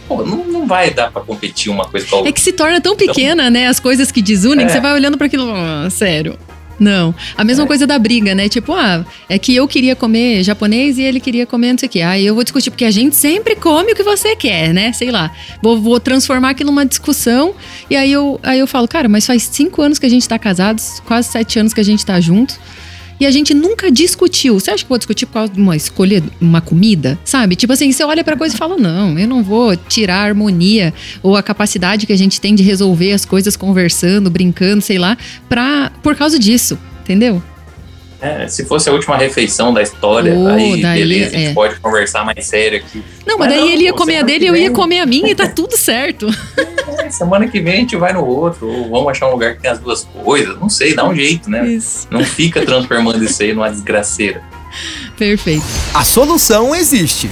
Pô, não, não vai dar para competir uma coisa com a outra. É que se torna tão então pequena, então, né? As coisas que desunem, é. que você vai olhando para aquilo, oh, sério. Não. A mesma é. coisa da briga, né? Tipo, ah, é que eu queria comer japonês e ele queria comer não sei o quê. Aí eu vou discutir, porque a gente sempre come o que você quer, né? Sei lá. Vou, vou transformar aquilo numa discussão. E aí eu, aí eu falo, cara, mas faz cinco anos que a gente tá casados, quase sete anos que a gente tá junto e a gente nunca discutiu. Você acha que eu vou discutir por causa de uma escolha, uma comida? Sabe? Tipo assim, você olha pra coisa e fala: não, eu não vou tirar a harmonia ou a capacidade que a gente tem de resolver as coisas conversando, brincando, sei lá, pra, por causa disso, entendeu? É, se fosse a última refeição da história, oh, aí daí, beleza, a gente é. pode conversar mais sério aqui. Não, mas, mas daí não, ele ia comer a dele e eu ia comer a minha e tá tudo certo. É, semana que vem a gente vai no outro, ou vamos achar um lugar que tem as duas coisas, não sei, dá um jeito, né? Isso. Não fica transformando isso aí numa desgraceira. Perfeito. A solução existe.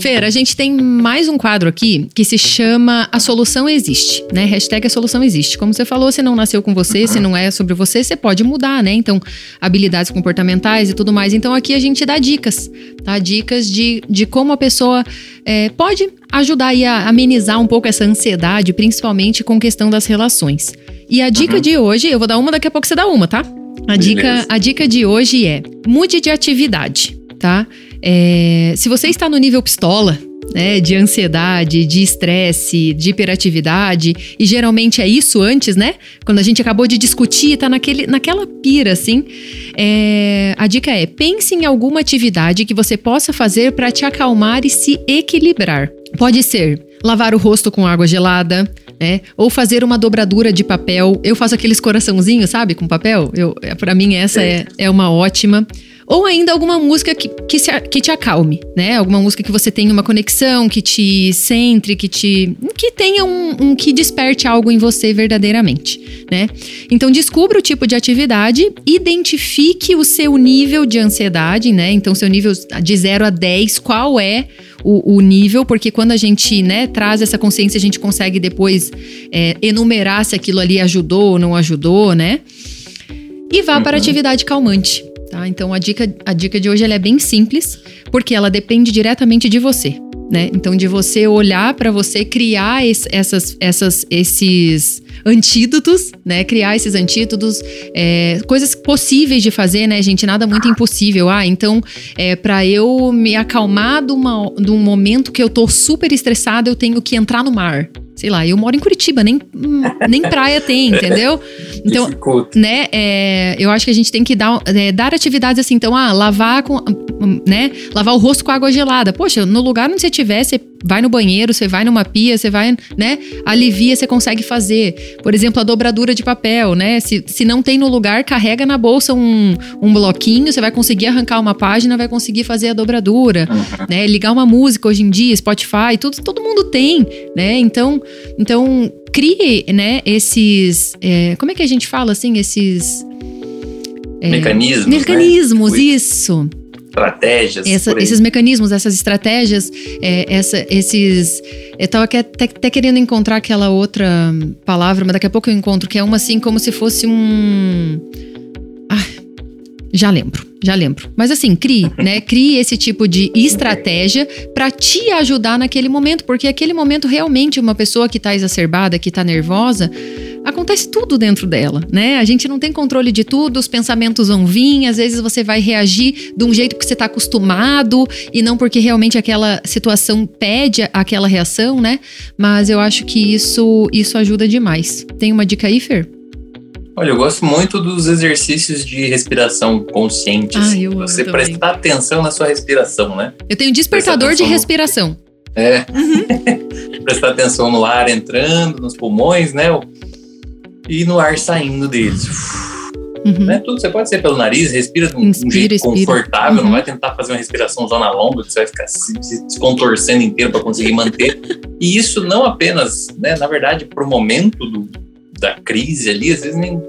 Fer, a gente tem mais um quadro aqui que se chama A Solução Existe, né? Hashtag A Solução Existe. Como você falou, se não nasceu com você, se não é sobre você, você pode mudar, né? Então, habilidades comportamentais e tudo mais. Então, aqui a gente dá dicas, tá? Dicas de, de como a pessoa é, pode ajudar aí a amenizar um pouco essa ansiedade, principalmente com questão das relações. E a dica uhum. de hoje, eu vou dar uma, daqui a pouco você dá uma, tá? A dica, a dica de hoje é: mude de atividade, tá? É, se você está no nível pistola, né, de ansiedade, de estresse, de hiperatividade, e geralmente é isso antes, né? Quando a gente acabou de discutir, tá naquele, naquela pira, assim. É, a dica é: pense em alguma atividade que você possa fazer para te acalmar e se equilibrar. Pode ser lavar o rosto com água gelada, né? Ou fazer uma dobradura de papel. Eu faço aqueles coraçãozinhos, sabe, com papel. Eu, para mim essa é, é uma ótima. Ou ainda alguma música que, que, se, que te acalme, né? Alguma música que você tenha uma conexão, que te centre, que te. que tenha um, um que desperte algo em você verdadeiramente, né? Então descubra o tipo de atividade, identifique o seu nível de ansiedade, né? Então, seu nível de 0 a 10, qual é o, o, nível, porque quando a gente né, traz essa consciência, a gente consegue depois é, enumerar se aquilo ali ajudou ou não ajudou, né? E vá uhum. para a atividade calmante. Tá? Então a dica, a dica de hoje é bem simples, porque ela depende diretamente de você. Né? Então, de você olhar para você criar esse, essas, essas, esses antídotos, né? Criar esses antídotos, é, coisas possíveis de fazer, né, gente? Nada muito impossível. Ah, então, é, para eu me acalmar de, de um momento que eu tô super estressada, eu tenho que entrar no mar sei lá, eu moro em Curitiba, nem, nem praia tem, entendeu? Então, né, é, eu acho que a gente tem que dar, é, dar atividades assim, então, ah, lavar com, né, lavar o rosto com água gelada. Poxa, no lugar onde você estiver, você vai no banheiro, você vai numa pia, você vai, né, alivia, você consegue fazer. Por exemplo, a dobradura de papel, né, se, se não tem no lugar, carrega na bolsa um, um bloquinho, você vai conseguir arrancar uma página, vai conseguir fazer a dobradura, né, ligar uma música hoje em dia, Spotify, tudo, todo mundo tem, né, então então, crie, né, esses. É, como é que a gente fala assim? Esses. É, mecanismos. Mecanismos, né? isso. Estratégias. Essa, esses mecanismos, essas estratégias, é, essa, esses. Eu tava até, até, querendo encontrar aquela outra palavra, mas daqui a pouco eu encontro, que é uma assim, como se fosse um. Ah, já lembro já lembro. Mas assim, crie, né? Crie esse tipo de estratégia para te ajudar naquele momento, porque aquele momento realmente uma pessoa que tá exacerbada, que tá nervosa, acontece tudo dentro dela, né? A gente não tem controle de tudo, os pensamentos vão vir, às vezes você vai reagir de um jeito que você está acostumado e não porque realmente aquela situação pede aquela reação, né? Mas eu acho que isso isso ajuda demais. Tem uma dica aí, Fer? Olha, eu gosto muito dos exercícios de respiração consciente. Ah, eu Você também. prestar atenção na sua respiração, né? Eu tenho despertador de respiração. No... É. Uhum. prestar atenção no ar entrando, nos pulmões, né? E no ar saindo deles. Uhum. Né? Tudo você pode ser pelo nariz, respira de um, Inspira, um jeito expira. confortável, uhum. não vai tentar fazer uma respiração zona longa, que você vai ficar se, se contorcendo inteiro para conseguir manter. e isso não apenas, né, na verdade, para o momento do, da crise ali, às vezes nem.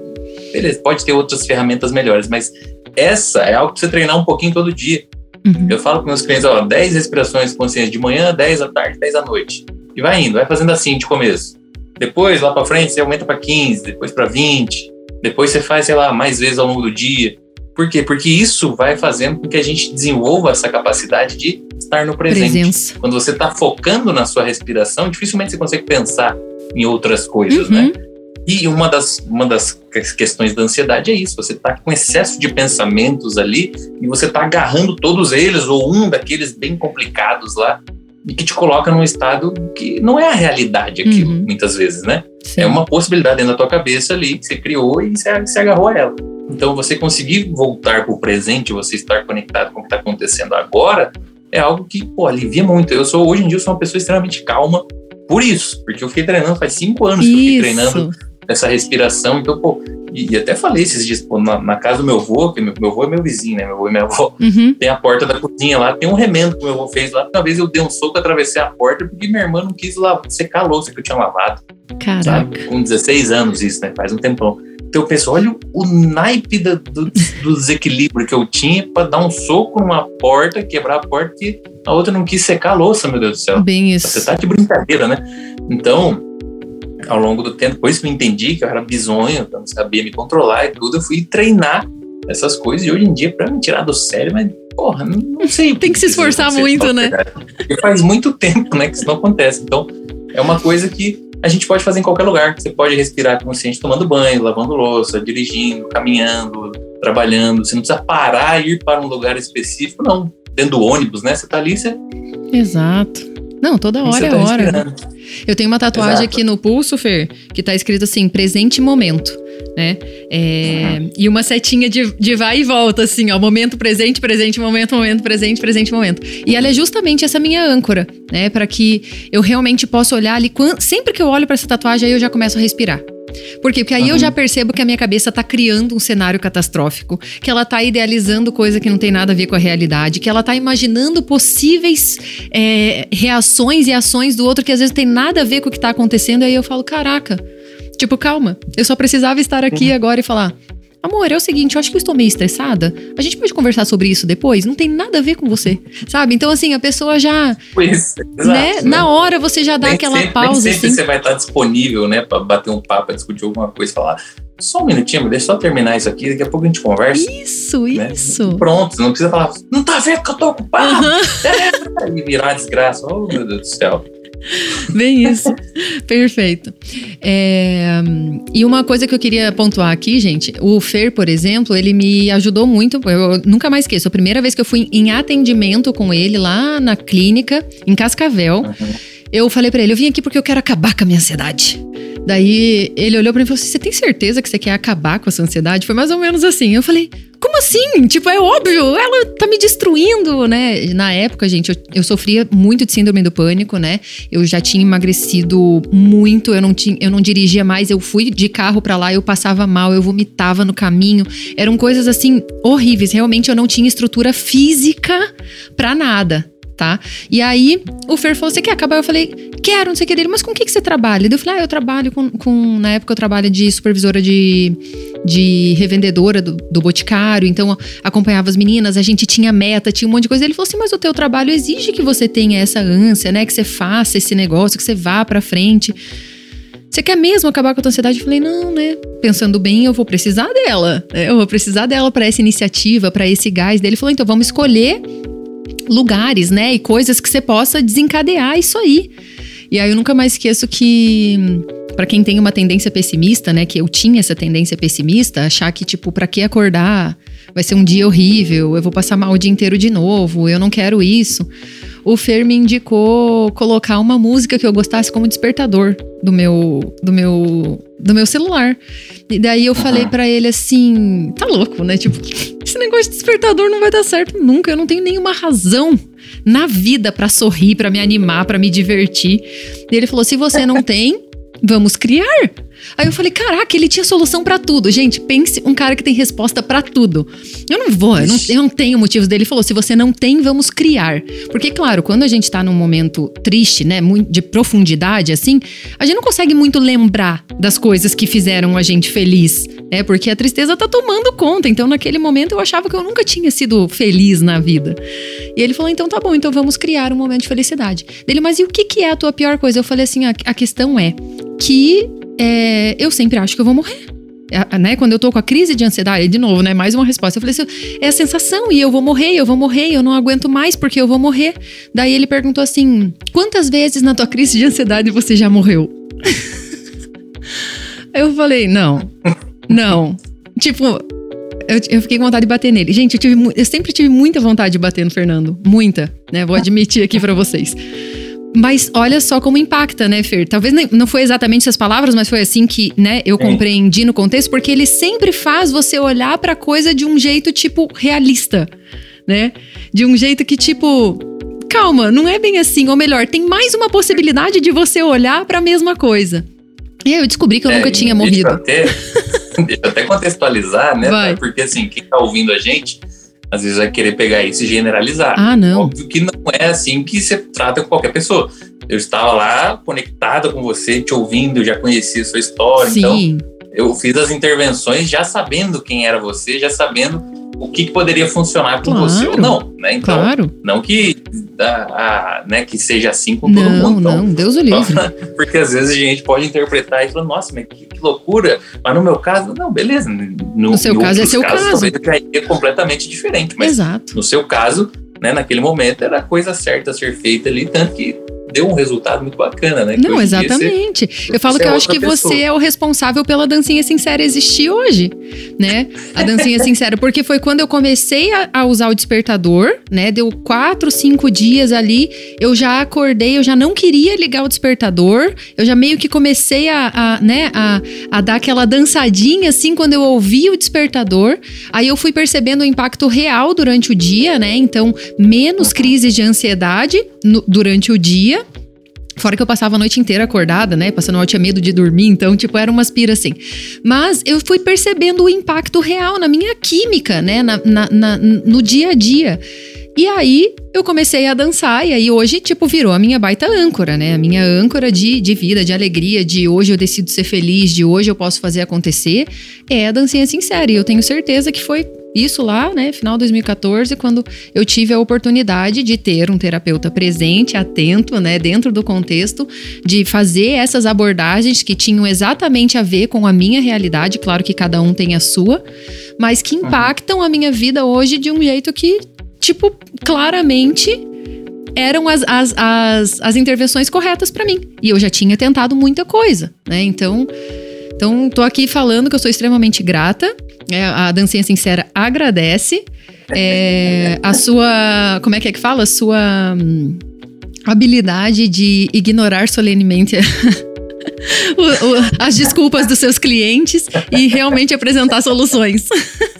Beleza, pode ter outras ferramentas melhores, mas essa é algo que você treinar um pouquinho todo dia. Uhum. Eu falo com meus clientes, ó, 10 respirações conscientes de manhã, 10 à tarde, 10 à noite. E vai indo, vai fazendo assim de começo. Depois, lá para frente, você aumenta para 15, depois para 20. Depois você faz, sei lá, mais vezes ao longo do dia. Por quê? Porque isso vai fazendo com que a gente desenvolva essa capacidade de estar no presente. Presença. Quando você está focando na sua respiração, dificilmente você consegue pensar em outras coisas, né? uhum. né? E uma das, uma das questões da ansiedade é isso: você está com excesso de pensamentos ali e você está agarrando todos eles, ou um daqueles bem complicados lá, e que te coloca num estado que não é a realidade aquilo, uhum. muitas vezes, né? Sim. É uma possibilidade dentro da tua cabeça ali que você criou e você se agarrou a ela. Então, você conseguir voltar para o presente, você estar conectado com o que está acontecendo agora, é algo que, pô, alivia muito. Eu sou, hoje em dia, eu sou uma pessoa extremamente calma por isso, porque eu fiquei treinando faz cinco anos isso. que eu fiquei treinando essa respiração. Então, pô, e, e, até falei esses dias, pô, na, na, casa do meu avô, que meu, meu avô é meu vizinho, né? Meu avô e minha avó. Uhum. Tem a porta da cozinha lá, tem um remendo que meu avô fez lá. Uma vez eu dei um soco, atravessei a porta, porque minha irmã não quis lavar, secar a louça que eu tinha lavado. Caraca. Sabe? Com 16 anos isso, né? Faz um tempão. Então eu penso, olha o naipe do, do, do desequilíbrio que eu tinha para dar um soco numa porta, quebrar a porta, que a outra não quis secar a louça, meu Deus do céu. Bem isso. Você tá de brincadeira, né? Então, ao longo do tempo, depois que eu entendi que eu era bizonho, que eu não sabia me controlar e tudo, eu fui treinar essas coisas. E hoje em dia, para me tirar do sério, mas, porra, não, não sei. Tem que se esforçar muito, né? Porque faz muito tempo, né, que isso não acontece. Então, é uma coisa que a gente pode fazer em qualquer lugar. Você pode respirar consciente tomando banho, lavando louça, dirigindo, caminhando, trabalhando. Você não precisa parar e ir para um lugar específico, não. Dentro do ônibus, né? Você tá ali, você. Exato. Não, toda hora é tá hora. Respirando. Eu tenho uma tatuagem Exato. aqui no pulso, Fer, que tá escrito assim, presente momento, né? É, uhum. E uma setinha de, de vai e volta, assim, ó, momento presente, presente, momento, momento, presente, presente, momento. E ela é justamente essa minha âncora, né? para que eu realmente possa olhar ali, sempre que eu olho para essa tatuagem, aí eu já começo a respirar. Por quê? Porque aí uhum. eu já percebo que a minha cabeça tá criando um cenário catastrófico, que ela tá idealizando coisa que não tem nada a ver com a realidade, que ela tá imaginando possíveis é, reações e ações do outro que às vezes tem nada a ver com o que tá acontecendo, e aí eu falo, caraca, tipo, calma, eu só precisava estar aqui uhum. agora e falar, Amor, é o seguinte, eu acho que eu estou meio estressada. A gente pode conversar sobre isso depois? Não tem nada a ver com você, sabe? Então, assim, a pessoa já. Pois, exato, né? né? Na hora você já dá nem aquela sempre, pausa. Nem sempre assim. você vai estar disponível, né, para bater um papo, pra discutir alguma coisa, falar. Só um minutinho, deixa eu só terminar isso aqui, daqui a pouco a gente conversa. Isso, né? isso. Pronto, não precisa falar, não tá vendo que eu tô ocupado? Uhum. É, e virar desgraça. Oh, meu Deus do céu. Bem isso. Perfeito. É, e uma coisa que eu queria pontuar aqui, gente, o Fer, por exemplo, ele me ajudou muito. Eu nunca mais esqueço. A primeira vez que eu fui em atendimento com ele lá na clínica, em Cascavel, uhum. eu falei para ele: eu vim aqui porque eu quero acabar com a minha ansiedade. Daí ele olhou para mim e falou assim: Você tem certeza que você quer acabar com essa ansiedade? Foi mais ou menos assim. Eu falei: Como assim? Tipo, é óbvio, ela tá me destruindo, né? Na época, gente, eu, eu sofria muito de síndrome do pânico, né? Eu já tinha emagrecido muito, eu não, tinha, eu não dirigia mais, eu fui de carro para lá, eu passava mal, eu vomitava no caminho. Eram coisas assim horríveis. Realmente eu não tinha estrutura física para nada tá? E aí o Fer falou: Você quer acabar? Eu falei: Quero, não sei o que dele, mas com o que, que você trabalha? Eu falei: Ah, eu trabalho com, com. Na época eu trabalho de supervisora de, de revendedora do, do Boticário, então acompanhava as meninas, a gente tinha meta, tinha um monte de coisa. Ele falou assim: Mas o teu trabalho exige que você tenha essa ânsia, né? Que você faça esse negócio, que você vá pra frente. Você quer mesmo acabar com a tua ansiedade? Eu falei, não, né? Pensando bem, eu vou precisar dela. Né? Eu vou precisar dela para essa iniciativa, para esse gás dele. Ele falou, então vamos escolher lugares, né? E coisas que você possa desencadear isso aí. E aí eu nunca mais esqueço que para quem tem uma tendência pessimista, né, que eu tinha essa tendência pessimista, achar que tipo, para que acordar? Vai ser um dia horrível, eu vou passar mal o dia inteiro de novo, eu não quero isso. O Fer me indicou colocar uma música que eu gostasse como despertador do meu do meu do meu celular. E daí eu falei para ele assim, tá louco, né? Tipo, esse negócio de despertador não vai dar certo nunca. Eu não tenho nenhuma razão na vida para sorrir, para me animar, para me divertir. E ele falou: se você não tem, vamos criar. Aí eu falei, caraca, ele tinha solução para tudo. Gente, pense um cara que tem resposta para tudo. Eu não vou, eu não, eu não, tenho motivos dele. Ele falou, se você não tem, vamos criar. Porque, claro, quando a gente tá num momento triste, né, de profundidade, assim, a gente não consegue muito lembrar das coisas que fizeram a gente feliz, né? Porque a tristeza tá tomando conta. Então, naquele momento, eu achava que eu nunca tinha sido feliz na vida. E ele falou, então tá bom, então vamos criar um momento de felicidade. Dele, mas e o que, que é a tua pior coisa? Eu falei assim, a, a questão é que é, eu sempre acho que eu vou morrer. É, né? Quando eu tô com a crise de ansiedade, de novo, né? Mais uma resposta. Eu falei assim: é a sensação, e eu vou morrer, eu vou morrer, eu não aguento mais porque eu vou morrer. Daí ele perguntou assim: quantas vezes na tua crise de ansiedade você já morreu? eu falei: não, não. Tipo, eu, eu, fiquei com vontade de bater nele. Gente, eu, tive, eu sempre tive muita vontade de bater no Fernando. Muita, né? Vou admitir aqui para vocês. Mas olha só como impacta, né, Fer? Talvez não foi exatamente essas palavras, mas foi assim que, né, eu compreendi no contexto, porque ele sempre faz você olhar para coisa de um jeito tipo realista, né? De um jeito que tipo, calma, não é bem assim, ou melhor, tem mais uma possibilidade de você olhar para a mesma coisa. E aí eu descobri que eu é, nunca tinha morrido. Até, deixa eu até contextualizar, né? Vai. Porque assim, quem tá ouvindo a gente, às vezes vai querer pegar isso e generalizar. Ah, não. Óbvio que não é assim que você trata com qualquer pessoa. Eu estava lá conectada com você, te ouvindo, já conhecia a sua história. Sim. Então, eu fiz as intervenções já sabendo quem era você, já sabendo o que, que poderia funcionar com claro, você ou não, né? Então, claro. não que, a, a, né, que seja assim com todo não, mundo. Então, não, Deus o livre. Porque às vezes a gente pode interpretar e falar, nossa, mas que, que loucura. Mas no meu caso, não, beleza. No, no seu caso é seu casos, caso. Talvez é completamente diferente. Mas Exato. no seu caso, né, naquele momento era a coisa certa a ser feita ali, tanto que deu um resultado muito bacana, né? Não, exatamente. Você, eu falo que eu acho que pessoa. você é o responsável pela dancinha sincera existir hoje, né? A dancinha sincera, porque foi quando eu comecei a, a, usar o despertador, né? Deu quatro, cinco dias ali, eu já acordei, eu já não queria ligar o despertador, eu já meio que comecei a, a né, a, a dar aquela dançadinha assim quando eu ouvi o despertador. Aí eu fui percebendo o impacto real durante o dia, né? Então, menos crises de ansiedade no, durante o dia Fora que eu passava a noite inteira acordada, né? Passando mal, tinha medo de dormir, então, tipo, era umas pira assim. Mas eu fui percebendo o impacto real na minha química, né? Na, na, na, no dia a dia. E aí eu comecei a dançar, e aí hoje, tipo, virou a minha baita âncora, né? A minha âncora de, de vida, de alegria, de hoje eu decido ser feliz, de hoje eu posso fazer acontecer, é a dancinha sincera. E eu tenho certeza que foi isso lá, né, final de 2014, quando eu tive a oportunidade de ter um terapeuta presente, atento, né, dentro do contexto, de fazer essas abordagens que tinham exatamente a ver com a minha realidade, claro que cada um tem a sua, mas que impactam a minha vida hoje de um jeito que, tipo, claramente eram as, as, as, as intervenções corretas para mim. E eu já tinha tentado muita coisa, né? Então, então, tô aqui falando que eu sou extremamente grata é, a Dancinha Sincera agradece. É, a sua. Como é que é que fala? A sua hum, habilidade de ignorar solenemente. o, o, as desculpas dos seus clientes e realmente apresentar soluções.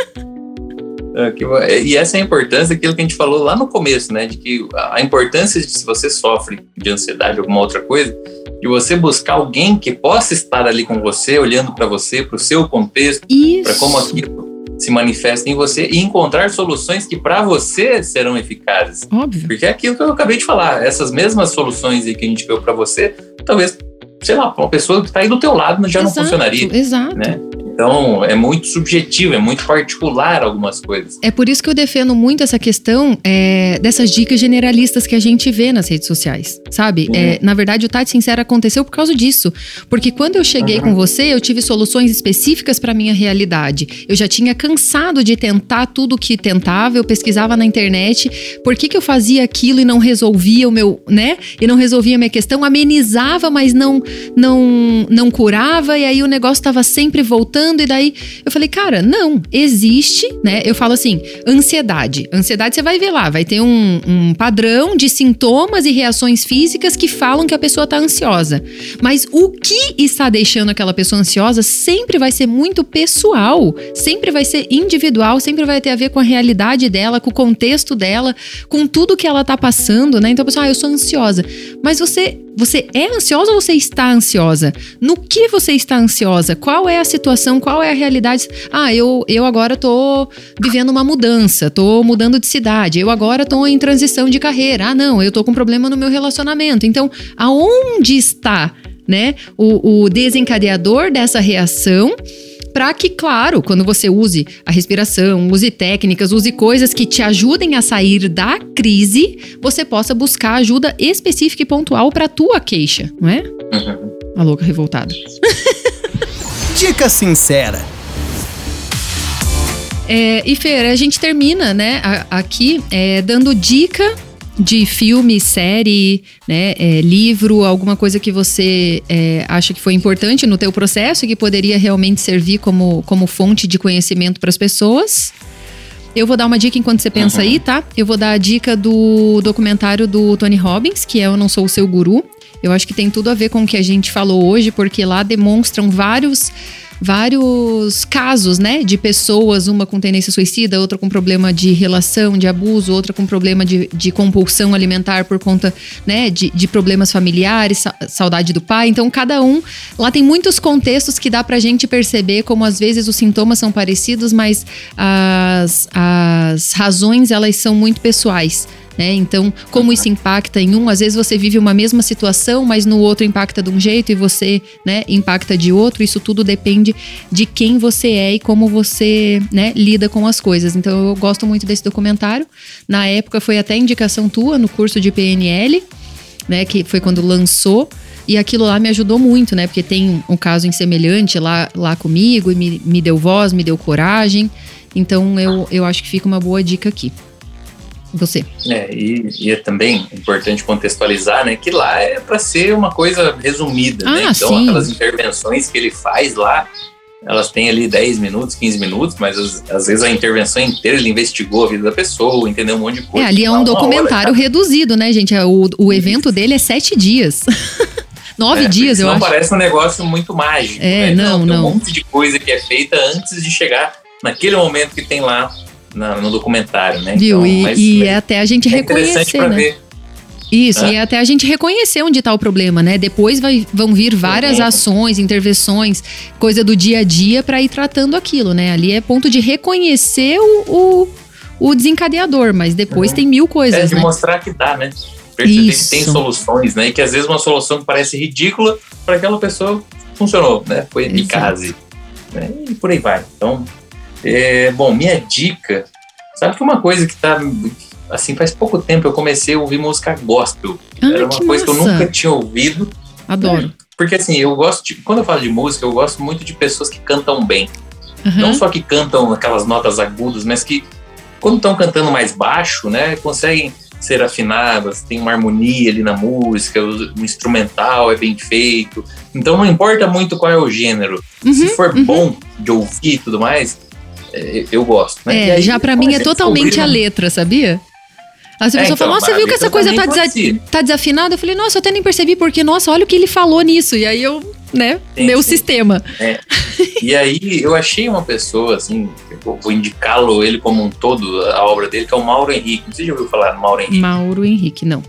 E essa é a importância daquilo que a gente falou lá no começo, né? De que a importância de se você sofre de ansiedade ou alguma outra coisa, de você buscar alguém que possa estar ali com você, olhando para você, para o seu contexto, para como aquilo se manifesta em você e encontrar soluções que para você serão eficazes. Óbvio. Porque é aquilo que eu acabei de falar, essas mesmas soluções aí que a gente viu para você, talvez, sei lá, uma pessoa que está aí do teu lado já exato, não funcionaria. Exato. Né? Então, é muito subjetivo, é muito particular algumas coisas. É por isso que eu defendo muito essa questão é, dessas dicas generalistas que a gente vê nas redes sociais, sabe? Uhum. É, na verdade, o Tati Sincera aconteceu por causa disso. Porque quando eu cheguei uhum. com você, eu tive soluções específicas para minha realidade. Eu já tinha cansado de tentar tudo que tentava, eu pesquisava na internet por que, que eu fazia aquilo e não resolvia o meu, né? E não resolvia a minha questão, amenizava, mas não, não, não curava, e aí o negócio estava sempre voltando e daí eu falei, cara, não, existe, né? Eu falo assim, ansiedade. Ansiedade você vai ver lá, vai ter um, um padrão de sintomas e reações físicas que falam que a pessoa tá ansiosa. Mas o que está deixando aquela pessoa ansiosa sempre vai ser muito pessoal, sempre vai ser individual, sempre vai ter a ver com a realidade dela, com o contexto dela, com tudo que ela tá passando, né? Então a pessoa, ah, eu sou ansiosa. Mas você você é ansiosa ou você está ansiosa? No que você está ansiosa? Qual é a situação? Qual é a realidade? Ah, eu, eu agora tô vivendo uma mudança, tô mudando de cidade, eu agora tô em transição de carreira. Ah, não, eu tô com problema no meu relacionamento. Então, aonde está, né, o, o desencadeador dessa reação? para que, claro, quando você use a respiração, use técnicas, use coisas que te ajudem a sair da crise, você possa buscar ajuda específica e pontual para tua queixa, não é? Uhum. A louca revoltada. Dica sincera. É, e Fer, a gente termina, né, aqui é, dando dica de filme, série, né, é, livro, alguma coisa que você é, acha que foi importante no teu processo e que poderia realmente servir como, como fonte de conhecimento para as pessoas. Eu vou dar uma dica enquanto você pensa uhum. aí, tá? Eu vou dar a dica do documentário do Tony Robbins, que é Eu Não Sou o Seu Guru. Eu acho que tem tudo a ver com o que a gente falou hoje, porque lá demonstram vários vários casos, né, de pessoas, uma com tendência suicida, outra com problema de relação, de abuso, outra com problema de, de compulsão alimentar por conta, né, de, de problemas familiares, saudade do pai. Então, cada um, lá tem muitos contextos que dá pra gente perceber como às vezes os sintomas são parecidos, mas as, as razões, elas são muito pessoais né? Então, como isso impacta em um, às vezes você vive uma mesma situação, mas no outro impacta de um jeito e você, né, impacta de outro. Isso tudo depende de quem você é e como você, né, lida com as coisas. Então, eu gosto muito desse documentário. Na época foi até indicação tua no curso de PNL, né, que foi quando lançou. E aquilo lá me ajudou muito, né? Porque tem um caso em semelhante lá, lá comigo e me, me deu voz, me deu coragem. Então eu, eu acho que fica uma boa dica aqui. Você. É, e, e é também importante contextualizar, né, que lá é para ser uma coisa resumida, né? ah, né? Então, sim. aquelas intervenções que ele faz lá, elas têm ali 10 minutos, 15 minutos, mas às, vezes a intervenção inteira ele investigou a vida da pessoa, entendeu um monte de coisa. É, ali é um documentário hora, reduzido, né, gente? É, o, o evento dele é sete dias. Nove é, dias, eu acho. Não parece um negócio muito mágico. É, né? não, não. Tem um monte de coisa que é feita antes de chegar naquele momento que tem lá na, no documentário, né? Viu? Então, e, mas, e é até a gente é reconhecer, né? Ver. Isso, é. e até a gente reconhecer onde está o problema, né? Depois vai, vão vir várias ações, intervenções, coisa do dia a dia para ir tratando aquilo, né? Ali é ponto de reconhecer o, o, o desencadeador, mas depois uhum. tem mil coisas. É de né? mostrar que dá, né? Perceber Isso. que tem soluções, né? E que às vezes uma solução que parece ridícula para aquela pessoa funcionou, né? Foi eficaz. Né? E por aí vai. Então, é, bom, minha dica. Sabe que uma coisa que tá. Assim, faz pouco tempo eu comecei a ouvir música gospel. Ah, Era uma que coisa massa. que eu nunca tinha ouvido. Adoro. Porque assim, eu gosto de. Quando eu falo de música, eu gosto muito de pessoas que cantam bem. Uhum. Não só que cantam aquelas notas agudas, mas que, quando estão cantando mais baixo, né, conseguem ser afinadas, tem uma harmonia ali na música, o, instrumental é bem feito. Então não importa muito qual é o gênero. Uhum, Se for uhum. bom de ouvir e tudo mais, eu gosto. Né? É, aí, já para mim é totalmente a letra, sabia? As pessoas é, então, falam, nossa, você viu que essa coisa tá, desa tá, desafinada? Eu falei, nossa, eu até nem percebi, porque, nossa, olha o que ele falou nisso. E aí eu, né, sim, meu sim. sistema. É. E aí eu achei uma pessoa, assim, vou indicá-lo ele como um todo, a obra dele, que é o Mauro Henrique. Não sei se já ouviu falar do Mauro Henrique. Mauro Henrique, não.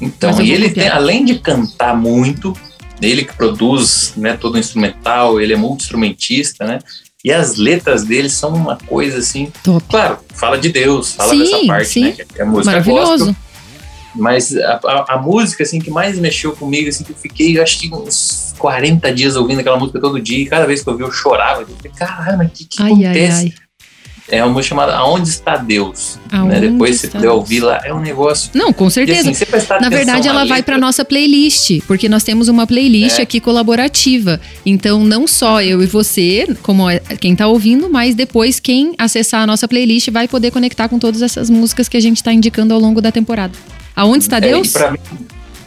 Então, e ele tem, além de cantar muito, ele que produz né, todo o instrumental, ele é multi-instrumentista, né? E as letras dele são uma coisa assim. Top. Claro, fala de Deus, fala sim, dessa parte, sim. né? Que é a música Maravilhoso. Gospel, mas a, a, a, música assim que mais mexeu comigo, assim, que eu fiquei, eu acho que uns 40 dias ouvindo aquela música todo dia, e cada vez que eu ouvi eu chorava. Eu falei, caramba, o que, que ai, acontece? Ai, ai. É uma música chamada Aonde Está Deus. né? Depois você puder ouvir lá, é um negócio. Não, com certeza. Assim, Na verdade, ela vai para nossa playlist, porque nós temos uma playlist é. aqui colaborativa. Então, não só eu e você, como é, quem está ouvindo, mas depois quem acessar a nossa playlist vai poder conectar com todas essas músicas que a gente está indicando ao longo da temporada. Aonde está é, Deus? É, mim,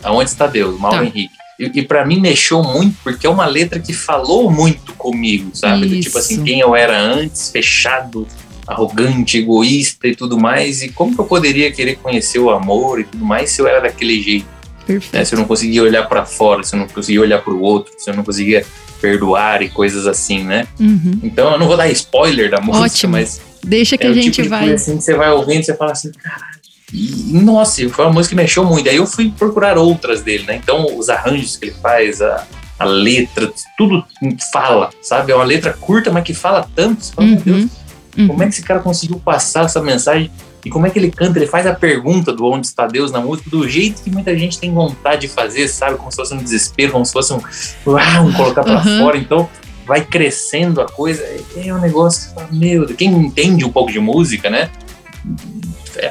Aonde está Deus, Mauro tá. Henrique. E, e para mim mexeu muito, porque é uma letra que falou muito comigo, sabe? Tipo assim, quem eu era antes, fechado, arrogante, egoísta e tudo mais, e como que eu poderia querer conhecer o amor e tudo mais se eu era daquele jeito? Né? Se eu não conseguia olhar para fora, se eu não conseguia olhar para o outro, se eu não conseguia perdoar e coisas assim, né? Uhum. Então eu não vou dar spoiler da música, Ótimo. mas deixa que é a gente tipo vai. assim que você vai ouvindo, você fala assim, caralho. E, nossa, foi uma música que mexeu muito. Aí eu fui procurar outras dele, né? Então, os arranjos que ele faz, a, a letra, tudo fala, sabe? É uma letra curta, mas que fala tanto. Você fala, uhum. meu Deus, Uhum. Como é que esse cara conseguiu passar essa mensagem? E como é que ele canta? Ele faz a pergunta do onde está Deus na música do jeito que muita gente tem vontade de fazer, sabe? Como se fosse um desespero, como se fosse um, um colocar para uhum. fora. Então vai crescendo a coisa. É um negócio que fala, meu, quem entende um pouco de música, né?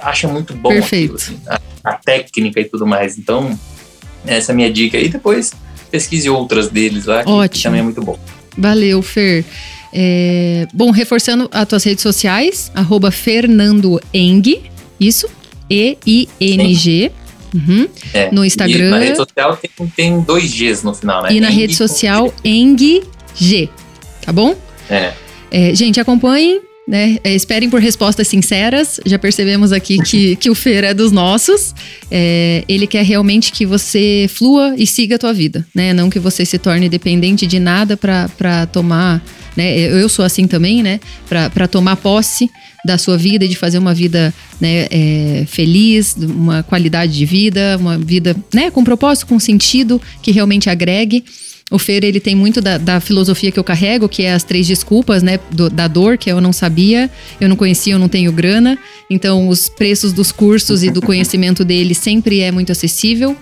Acha muito bom Perfeito. Aquilo, assim, a, a, técnica e tudo mais. Então, essa é a minha dica. E depois pesquise outras deles lá, que, Ótimo. que também é muito bom. Valeu, Fer. É, bom, reforçando as tuas redes sociais, arroba Fernando Eng, isso? E-I-N-G. Uhum. É, no Instagram. na rede social tem, tem, dois Gs no final, né? E na Eng rede social, Eng G. Tá bom? É. é gente, acompanhem. Né? É, esperem por respostas sinceras. Já percebemos aqui que, que o Fer é dos nossos. É, ele quer realmente que você flua e siga a tua vida, né? Não que você se torne dependente de nada para tomar né? Eu sou assim também, né? Para tomar posse da sua vida e de fazer uma vida né, é, feliz, uma qualidade de vida, uma vida né, com propósito, com sentido, que realmente agregue. o Fer, ele tem muito da, da, filosofia que eu carrego, que é as três desculpas, né? Do, da dor, que eu não sabia, eu não conhecia, eu não tenho grana. Então, os preços dos cursos e do conhecimento dele sempre é muito acessível.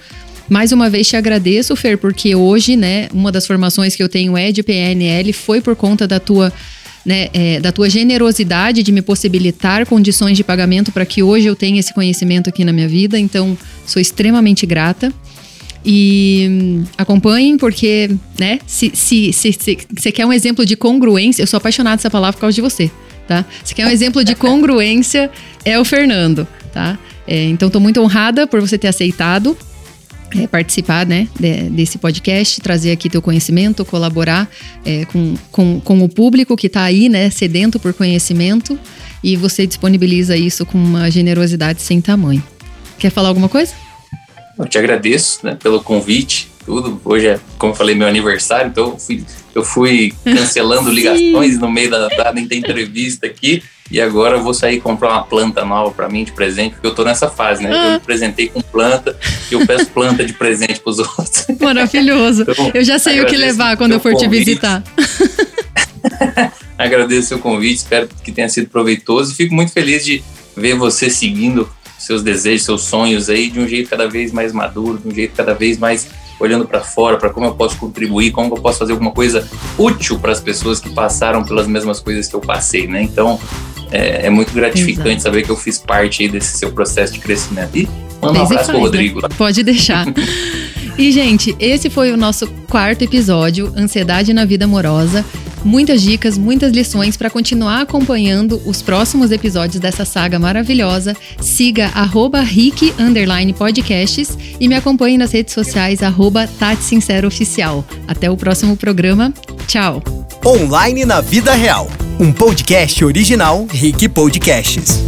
Mais uma vez te agradeço, Fer, porque hoje, né, uma das formações que eu tenho é de PNL, foi por conta da tua, né, é, da tua generosidade de me possibilitar condições de pagamento para que hoje eu tenha esse conhecimento aqui na minha vida. Então, sou extremamente grata. E hum, acompanhem, porque, né, se você se, se, se, quer um exemplo de congruência, eu sou apaixonada dessa palavra por causa de você, tá? Se quer um exemplo de congruência, é o Fernando, tá? É, então, estou muito honrada por você ter aceitado é, participar né, de, desse podcast, trazer aqui teu conhecimento, colaborar é, com, com, com o público que está aí, né, sedento por conhecimento, e você disponibiliza isso com uma generosidade sem tamanho. Quer falar alguma coisa? Eu te agradeço né, pelo convite, tudo. Hoje é, como eu falei, meu aniversário, então eu fui, eu fui cancelando ligações no meio da, da, da entrevista aqui. E agora eu vou sair comprar uma planta nova para mim de presente, porque eu tô nessa fase, né? Ah. Eu me presentei com planta e eu peço planta de presente pros outros. Maravilhoso. Então, eu já sei o que levar quando eu for convite. te visitar. agradeço o seu convite, espero que tenha sido proveitoso e fico muito feliz de ver você seguindo seus desejos, seus sonhos aí de um jeito cada vez mais maduro, de um jeito cada vez mais olhando para fora, para como eu posso contribuir, como eu posso fazer alguma coisa útil para as pessoas que passaram pelas mesmas coisas que eu passei, né? Então, é, é muito gratificante Exato. saber que eu fiz parte desse seu processo de crescimento. E manda um abraço pro Rodrigo. Né? Pode deixar. e, gente, esse foi o nosso quarto episódio, Ansiedade na Vida Amorosa. Muitas dicas, muitas lições para continuar acompanhando os próximos episódios dessa saga maravilhosa. Siga arroba Rick Podcasts e me acompanhe nas redes sociais arroba Tati Sincero Oficial. Até o próximo programa. Tchau. Online na Vida Real um podcast original Rick Podcasts.